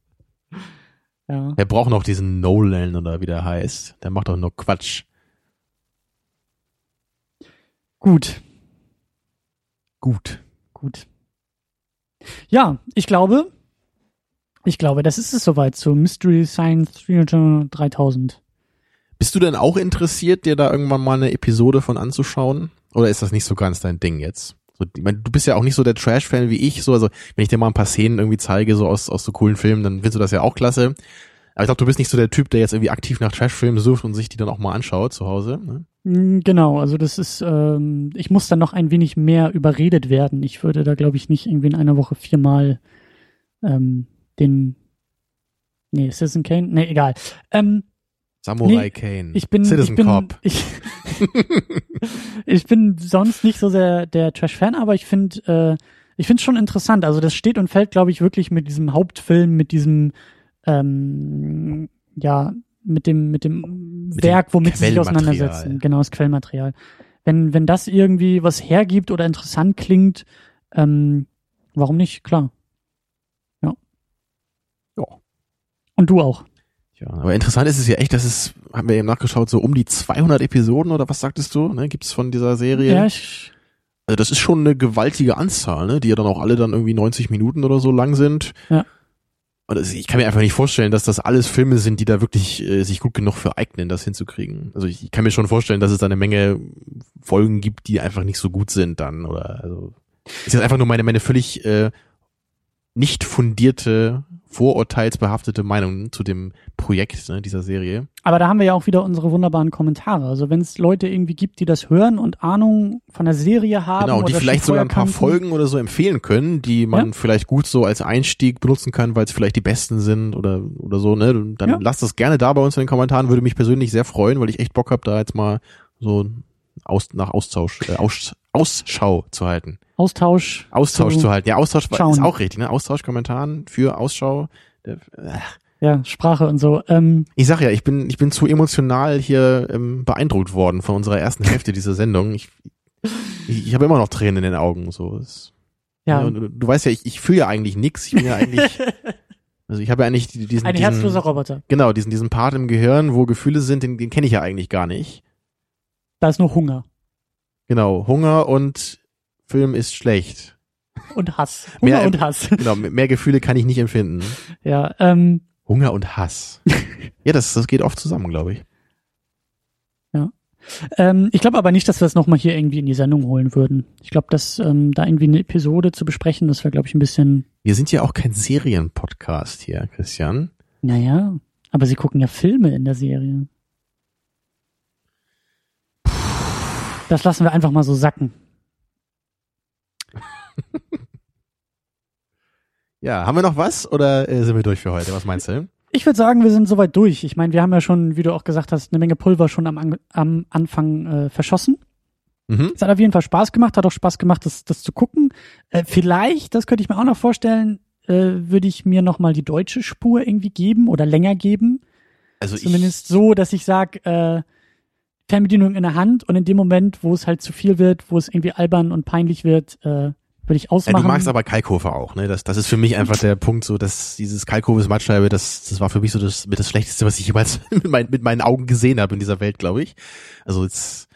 ja. Der braucht noch diesen Nolan oder wie der heißt. Der macht doch nur Quatsch. Gut. Gut. Gut. Ja, ich glaube, ich glaube, das ist es soweit zu Mystery Science Theater 3000. Bist du denn auch interessiert, dir da irgendwann mal eine Episode von anzuschauen? Oder ist das nicht so ganz dein Ding jetzt? So, ich meine, du bist ja auch nicht so der Trash-Fan wie ich. So, also wenn ich dir mal ein paar Szenen irgendwie zeige, so aus, aus so coolen Filmen, dann findest du das ja auch klasse. Aber ich glaube, du bist nicht so der Typ, der jetzt irgendwie aktiv nach Trash-Filmen sucht und sich die dann auch mal anschaut zu Hause. Ne? Mm, Genau, also das ist, ähm, ich muss dann noch ein wenig mehr überredet werden. Ich würde da, glaube ich, nicht irgendwie in einer Woche viermal ähm, den, nee, Citizen Kane, nee, egal. Ähm, Samurai Nee, Kane. ich bin, Citizen ich bin, Cop. ich, ich bin sonst nicht so sehr der Trash-Fan, aber ich finde, äh, ich finde es schon interessant. Also das steht und fällt, glaube ich, wirklich mit diesem Hauptfilm, mit diesem, ähm, ja, mit dem, mit dem Mit Werk, dem womit sie sich auseinandersetzen. Genau, das Quellmaterial. Wenn, wenn das irgendwie was hergibt oder interessant klingt, ähm, warum nicht? Klar. Ja. Ja. Und du auch. Ja, aber interessant ist es ja echt, dass es, haben wir eben nachgeschaut, so um die 200 Episoden oder was sagtest du, ne, gibt's von dieser Serie? Ja, ich, Also das ist schon eine gewaltige Anzahl, ne, die ja dann auch alle dann irgendwie 90 Minuten oder so lang sind. Ja. Und das, ich kann mir einfach nicht vorstellen, dass das alles Filme sind, die da wirklich äh, sich gut genug für eignen, das hinzukriegen. Also ich, ich kann mir schon vorstellen, dass es da eine Menge Folgen gibt, die einfach nicht so gut sind dann oder also ist jetzt einfach nur meine meine völlig äh, nicht fundierte, vorurteilsbehaftete Meinung zu dem Projekt ne, dieser Serie. Aber da haben wir ja auch wieder unsere wunderbaren Kommentare. Also wenn es Leute irgendwie gibt, die das hören und Ahnung von der Serie haben Genau, die oder vielleicht sogar ein paar kannten. Folgen oder so empfehlen können, die man Ja. vielleicht gut so als Einstieg benutzen kann, weil es vielleicht die besten sind oder oder so, ne? Dann Ja. lasst das gerne da bei uns in den Kommentaren, würde mich persönlich sehr freuen, weil ich echt Bock habe, da jetzt mal so aus, nach Austausch, äh, Aus, Ausschau zu halten. Austausch. Austausch zu- zu halten. Ja, Austausch schauen. ist auch richtig, ne? Austausch, Kommentaren für Ausschau. Äh, Ja, Sprache und so. Ähm, Ich sag ja, ich bin, ich bin zu emotional hier ähm, beeindruckt worden von unserer ersten Hälfte dieser Sendung. Ich, ich, ich habe immer noch Tränen in den Augen. So. Es, ja, Ja, du, du weißt ja, ich, ich fühle ja eigentlich nix. Ich bin ja eigentlich, also ich habe ja eigentlich diesen, ein diesen herzloser Roboter. genau diesen diesen Part im Gehirn, wo Gefühle sind, den, den kenne ich ja eigentlich gar nicht. Da ist nur Hunger Genau, Hunger und Film ist schlecht. und Hass. Hunger Mehr- und Hass. Genau, mehr Gefühle kann ich nicht empfinden. Ja, ähm, Hunger und Hass. ja, das das geht oft zusammen, glaube ich. ähm, ich glaube aber nicht, dass wir das nochmal hier irgendwie in die Sendung holen würden. Ich glaube, dass ähm, da irgendwie eine Episode zu besprechen, das wäre, glaube ich, ein bisschen, Wir sind ja auch kein Serienpodcast hier, Christian. naja, aber sie gucken ja Filme in der Serie. Das lassen wir einfach mal so sacken. Ja, haben wir noch was oder äh, sind wir durch für heute? Was meinst du? Ich würde sagen, wir sind soweit durch. Ich meine, wir haben ja schon, wie du auch gesagt hast, eine Menge Pulver schon am, An- am Anfang äh, verschossen. Mhm. Es hat auf jeden Fall Spaß gemacht, hat auch Spaß gemacht, das, das zu gucken. Äh, vielleicht, das könnte ich mir auch noch vorstellen, äh, würde ich mir noch mal die deutsche Spur irgendwie geben oder länger geben. Also ich, Zumindest so, dass ich sage, äh, Fernbedienung in der Hand und in dem Moment, wo es halt zu viel wird, wo es irgendwie albern und peinlich wird, äh, würde ich ja, ausmachen. du magst aber Kalkofer auch, ne? Das, das ist für mich einfach der Punkt, so dass dieses Kalkofes Mattscheibe, das, das war für mich so das mit das Schlechteste, was ich jemals mit, mein, mit meinen Augen gesehen habe in dieser Welt, glaube ich. Also jetzt,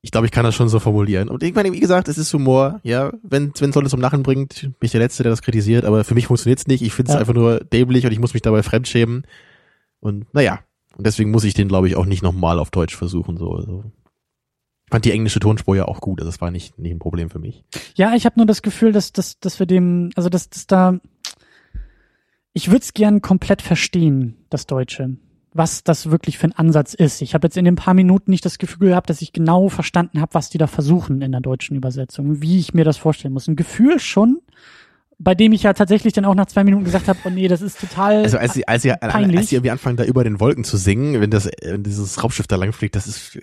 ich glaube, ich kann das schon so formulieren. Und ich meine, wie gesagt, es ist Humor, ja. Wenn wenn Leute zum Lachen bringt, bin ich der Letzte, der das kritisiert, aber für mich funktioniert's nicht. Ich finde es Ja. einfach nur dämlich und ich muss mich dabei fremdschämen. Und naja, und deswegen muss ich den, glaube ich, auch nicht nochmal auf Deutsch versuchen. So. Also, fand die englische Tonspur ja auch gut, also das war nicht, nicht ein Problem für mich. Ja, ich habe nur das Gefühl, dass, dass, dass wir dem, also dass, dass da, ich würde es gern komplett verstehen, das Deutsche, was das wirklich für ein Ansatz ist. Ich habe jetzt in den paar Minuten nicht das Gefühl gehabt, dass ich genau verstanden habe, was die da versuchen in der deutschen Übersetzung, wie ich mir das vorstellen muss. Ein Gefühl schon, bei dem ich ja tatsächlich dann auch nach zwei Minuten gesagt habe, oh nee, das ist total Also als sie, als sie, peinlich. als sie irgendwie anfangen, da über den Wolken zu singen, wenn das, wenn dieses Raumschiff da langfliegt, das ist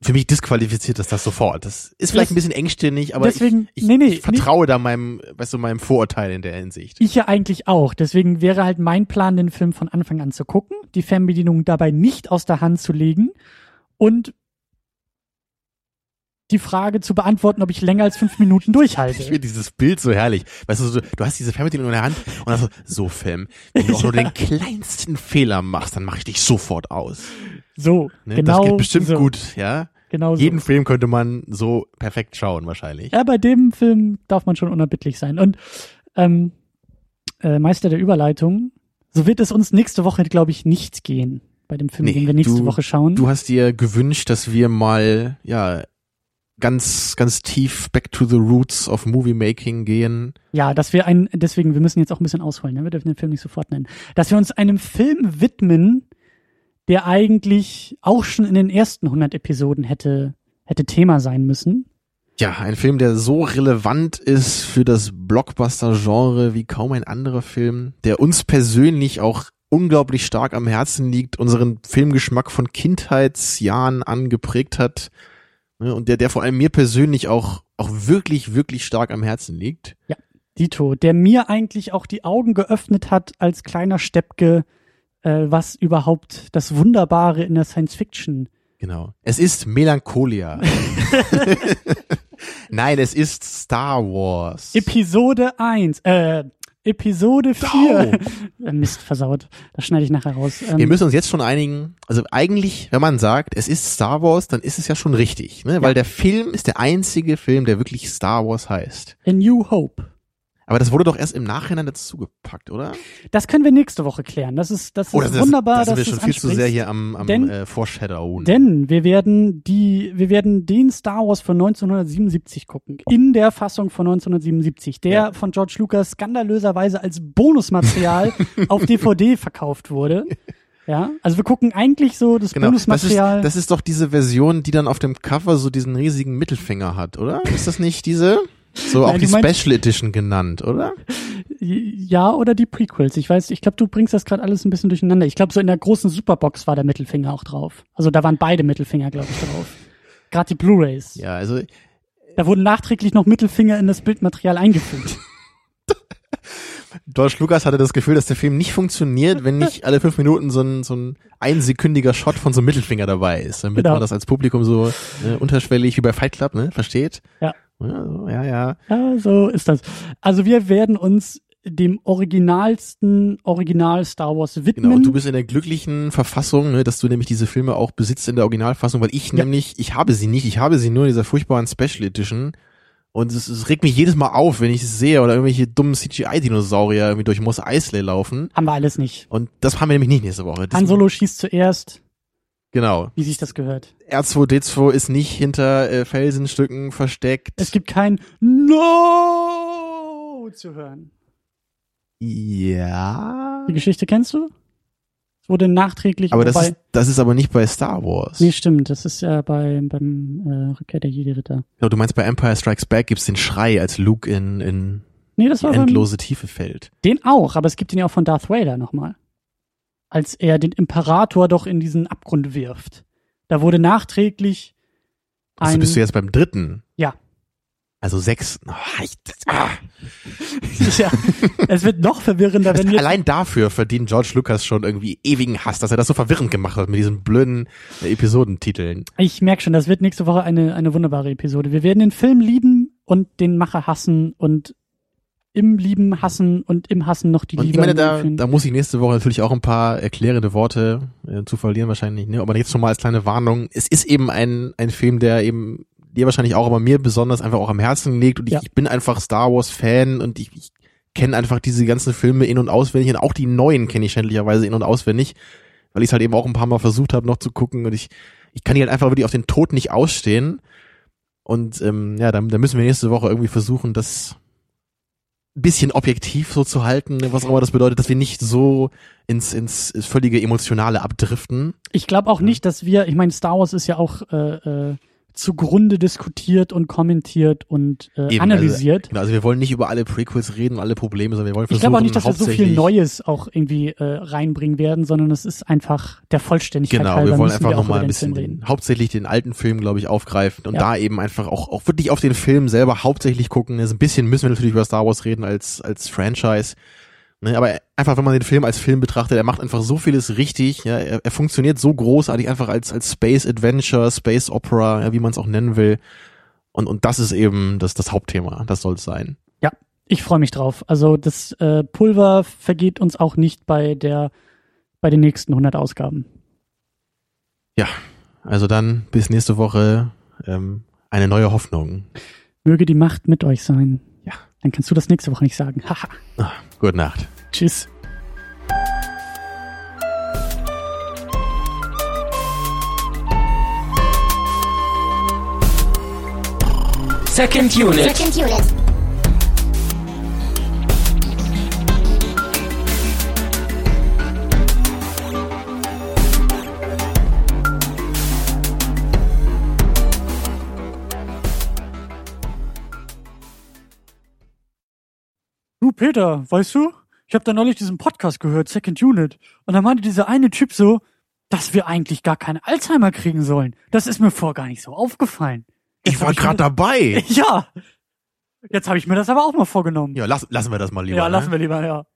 für mich disqualifiziert das das sofort. Das ist vielleicht Das- ein bisschen engstirnig, aber deswegen- ich, ich, nee, nee, ich vertraue da meinem, weißt du, meinem Vorurteil in der Hinsicht. Ich ja eigentlich auch. Deswegen wäre halt mein Plan, den Film von Anfang an zu gucken, die Fernbedienung dabei nicht aus der Hand zu legen und die Frage zu beantworten, ob ich länger als fünf Minuten Ich durchhalte. finde dieses Bild so herrlich. Weißt du, so, du hast diese Fernbedienung in der Hand und dann so, so Film, wenn du auch nur den kleinsten Fehler machst, dann mache ich dich sofort aus. So, Ne? genau. das geht bestimmt so, gut, ja. Genau so. Jeden Film könnte man so perfekt schauen, wahrscheinlich. Ja, bei dem Film darf man schon unerbittlich sein. Und ähm, äh, Meister der Überleitung, so wird es uns nächste Woche, glaube ich, nicht gehen. Bei dem Film, Nee, den wir nächste du- Woche schauen. Du hast dir gewünscht, dass wir mal, ja, ganz, ganz tief back to the roots of Movie Making gehen. Ja, dass wir einen, deswegen, wir müssen jetzt auch ein bisschen ausholen, ne? wir dürfen den Film nicht sofort nennen. Dass wir uns einem Film widmen, der eigentlich auch schon in den ersten 100 Episoden hätte, hätte Thema sein müssen. Ja, ein Film, der so relevant ist für das Blockbuster-Genre wie kaum ein anderer Film, der uns persönlich auch unglaublich stark am Herzen liegt, unseren Filmgeschmack von Kindheitsjahren an geprägt hat und der, der vor allem mir persönlich auch, auch wirklich, wirklich stark am Herzen liegt. Dito, der mir eigentlich auch die Augen geöffnet hat als kleiner Steppke, äh, was überhaupt das Wunderbare in der Science Fiction. Genau. Es ist Melancholia. Nein, es ist Star Wars. Episode 1, äh, Episode 4. Äh, Mist, versaut. Das schneide ich nachher raus. Ähm, Wir müssen uns jetzt schon einigen. Also eigentlich, wenn man sagt, es ist Star Wars, dann ist es ja schon richtig, ne? Weil der Film ist der einzige Film, der wirklich Star Wars heißt. A New Hope. Aber das wurde doch erst im Nachhinein dazugepackt, oder? Das können wir nächste Woche klären. Das ist, das ist Oder das, wunderbar, da sind dass wir schon viel zu sehr hier am, am Denn- äh, Foreshadowen. Denn wir werden die, wir werden den Star Wars von 1977 gucken. In der Fassung von 1977, der Ja. von George Lucas skandalöserweise als Bonusmaterial auf DVD verkauft wurde. Ja, also wir gucken eigentlich so das Genau, das ist, Bonusmaterial. das ist doch diese Version, die dann auf dem Cover so diesen riesigen Mittelfinger hat, oder? Ist das nicht diese? So auch Nein, die du meinst- Special Edition genannt, oder? ja, oder die Prequels. Ich weiß, ich glaube, du bringst das gerade alles ein bisschen durcheinander. Ich glaube, so in der großen Superbox war der Mittelfinger auch drauf. Also da waren beide Mittelfinger, glaube ich, drauf. Gerade die Blu-rays. Ja, also Da wurden nachträglich noch Mittelfinger in das Bildmaterial eingefügt. George Lucas hatte das Gefühl, dass der Film nicht funktioniert, wenn nicht alle fünf Minuten so ein, so ein einsekündiger Shot von so einem Mittelfinger dabei ist, damit Genau. man das als Publikum so äh, unterschwellig wie bei Fight Club, ne, versteht. Ja. Ja, ja, ja. So ist das. Also wir werden uns dem originalsten Original Star Wars widmen. Genau, und du bist in der glücklichen Verfassung, ne, dass du nämlich diese Filme auch besitzt in der Originalfassung, weil ich Ja. nämlich, ich habe sie nicht, ich habe sie nur in dieser furchtbaren Special Edition. Und es, es regt mich jedes Mal auf, wenn ich es sehe oder irgendwelche dummen CGI-Dinosaurier irgendwie durch Mos Eisley laufen. Haben wir alles nicht. Und das haben wir nämlich nicht nächste Woche. Das- Han Solo schießt zuerst, Genau. wie sich das gehört. R2D2 ist nicht hinter äh, Felsenstücken versteckt. Es gibt kein No zu hören. ja. Die Geschichte kennst du? Es wurde nachträglich Aber das ist, das ist aber nicht bei Star Wars. Nee, stimmt, das ist ja bei, beim äh, Rückkehr der Jedi-Ritter. Genau, du meinst bei Empire Strikes Back gibt's den Schrei, als Luke in, in Nee, das war beim, endlose Tiefe fällt. den auch, aber es gibt den ja auch von Darth Vader nochmal. Als er den Imperator doch in diesen Abgrund wirft. Da wurde nachträglich Also ein, bist du jetzt beim dritten? Ja. Also sechs. Oh, ich, ah. ja, es wird noch verwirrender, wenn jetzt, Allein dafür verdient George Lucas schon irgendwie ewigen Hass, dass er das so verwirrend gemacht hat mit diesen blöden äh, Episodentiteln. ich merke schon, das wird nächste Woche eine, eine wunderbare Episode. Wir werden den Film lieben und den Macher hassen und im Lieben hassen und im Hassen noch die Und ich Liebe meine, an da, da muss ich nächste Woche natürlich auch ein paar erklärende Worte äh, zu verlieren wahrscheinlich, ne? Aber jetzt schon mal als kleine Warnung. Es ist eben ein, ein Film, der eben dir wahrscheinlich auch, aber mir besonders einfach auch am Herzen liegt. Und ich, Ja. ich bin einfach Star Wars Fan und ich, ich kenne einfach diese ganzen Filme in- und auswendig. Und auch die neuen kenne ich schändlicherweise in- und auswendig, weil ich es halt eben auch ein paar Mal versucht habe, noch zu gucken. Und ich, ich kann die halt einfach wirklich auf den Tod nicht ausstehen. Und ähm, ja, da, da müssen wir nächste Woche irgendwie versuchen, das bisschen objektiv so zu halten, was auch immer das bedeutet, dass wir nicht so ins, ins, völlige Emotionale abdriften. Ich glaube auch nicht, dass wir, ich meine, Star Wars ist ja auch äh, äh, zugrunde diskutiert und kommentiert und äh, Eben, analysiert. Also, genau, also wir wollen nicht über alle Prequels reden und alle Probleme, sondern wir wollen ich versuchen, glaube auch nicht, dass wir so viel Neues auch irgendwie äh, reinbringen werden, sondern es ist einfach der Vollständigkeit Genau, halber wir wollen einfach nochmal ein den bisschen reden. hauptsächlich den alten Film, glaube ich, aufgreifen und Ja. da eben einfach auch, auch wirklich auf den Film selber hauptsächlich gucken. Also ein bisschen müssen wir natürlich über Star Wars reden als, als Franchise. Ne, aber einfach, wenn man den Film als Film betrachtet, er macht einfach so vieles richtig. Ja, er, er funktioniert so großartig einfach als, als Space Adventure, Space Opera, ja, wie man es auch nennen will. Und, und das ist eben das, das Hauptthema. Das soll es sein. Ja, ich freue mich drauf. Also das äh, Pulver vergeht uns auch nicht bei der bei den nächsten 100 Ausgaben. Ja, also dann bis nächste Woche ähm, eine neue Hoffnung. Möge die Macht mit euch sein. Ja. Dann kannst du das nächste Woche nicht sagen. Haha. Ah, gute Nacht. Tschüss. Second Unit. Second unit. Du Peter, weißt du, ich habe da neulich diesen Podcast gehört, Second Unit, und da meinte dieser eine Typ so, dass wir eigentlich gar keine Alzheimer kriegen sollen. Das ist mir vor gar nicht so aufgefallen. Jetzt Ich war gerade dabei. Ja. Jetzt habe ich mir das aber auch mal vorgenommen. Ja, lass, lassen wir das mal lieber. ja, lassen ne? wir lieber, ja.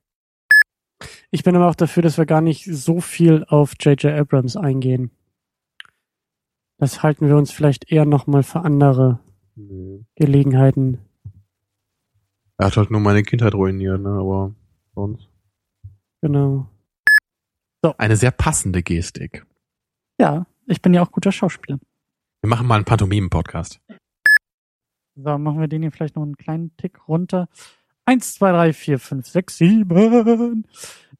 Ich bin aber auch dafür, dass wir gar nicht so viel auf J.J. Abrams eingehen. Das halten wir uns vielleicht eher nochmal für andere Gelegenheiten. Er hat halt nur meine Kindheit ruiniert, ne, aber sonst. Genau. Eine sehr passende Gestik. Ja, ich bin ja auch guter Schauspieler. Wir machen mal einen Pantomimen-Podcast. So, machen wir den hier vielleicht noch einen kleinen Tick runter. Eins, zwei, drei, vier, fünf, sechs, sieben.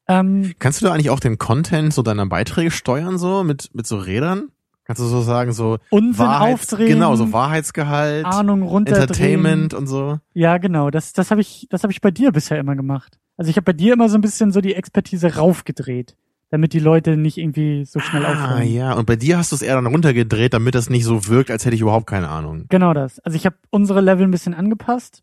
Ähm, Kannst du da eigentlich auch den Content so deiner Beiträge steuern, so, mit, mit so Rädern? Kannst du so sagen, so Unsinn Wahrheits- aufdrehen. Genau, so Wahrheitsgehalt, Ahnung runterdrehen. Entertainment und so. Ja, genau. Das, das habe ich, das habe ich bei dir bisher immer gemacht. Also ich habe bei dir immer so ein bisschen so die Expertise raufgedreht, damit die Leute nicht irgendwie so schnell Ah, aufhören. ja. Und bei dir hast du es eher dann runtergedreht, damit das nicht so wirkt, als hätte ich überhaupt keine Ahnung. Genau das. Also ich habe unsere Level ein bisschen angepasst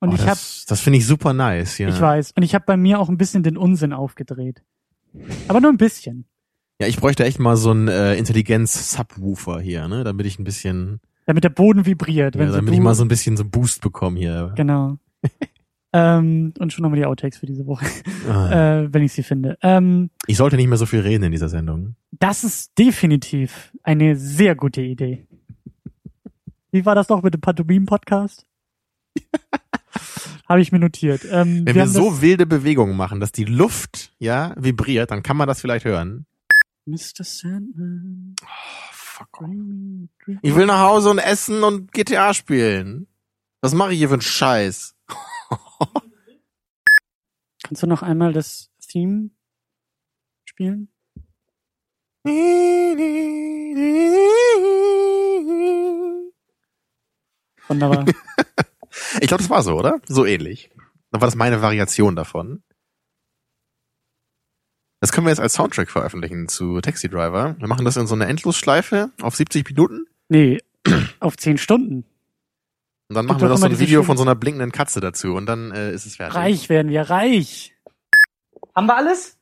und oh, ich habe, das, das finde ich super nice, ja. ich weiß, und ich habe bei mir auch ein bisschen den Unsinn aufgedreht. Aber nur ein bisschen. Ja, ich bräuchte echt mal so einen äh, Intelligenz-Subwoofer hier, ne, damit ich ein bisschen, Damit der Boden vibriert. ja, Wenn so damit du, ich mal so ein bisschen so Boost bekomme hier. Genau. ähm, und schon nochmal die Outtakes für diese Woche, Ah. äh, wenn ich sie finde. Ähm, Ich sollte nicht mehr so viel reden in dieser Sendung. das ist definitiv eine sehr gute Idee. Wie war das noch mit dem Pantomim-Podcast? Habe ich mir notiert. Ähm, Wenn wir, haben so wilde Bewegungen machen, dass die Luft, ja, vibriert, dann kann man das vielleicht hören. Mr. Sandman. Oh, fuck. Ich will nach Hause und essen und GTA spielen. Was mache ich hier für einen Scheiß? Kannst du noch einmal das Theme spielen? Wunderbar. Ich glaube, das war so, oder? So ähnlich. Dann war das meine Variation davon. Das können wir jetzt als Soundtrack veröffentlichen zu Taxi Driver. Wir machen das in so einer Endlosschleife auf 70 Minuten. Nee, auf zehn Stunden. Und dann machen wir noch so ein Video von so einer blinkenden Katze dazu und dann äh, ist es fertig. Reich werden wir, reich. Haben wir alles?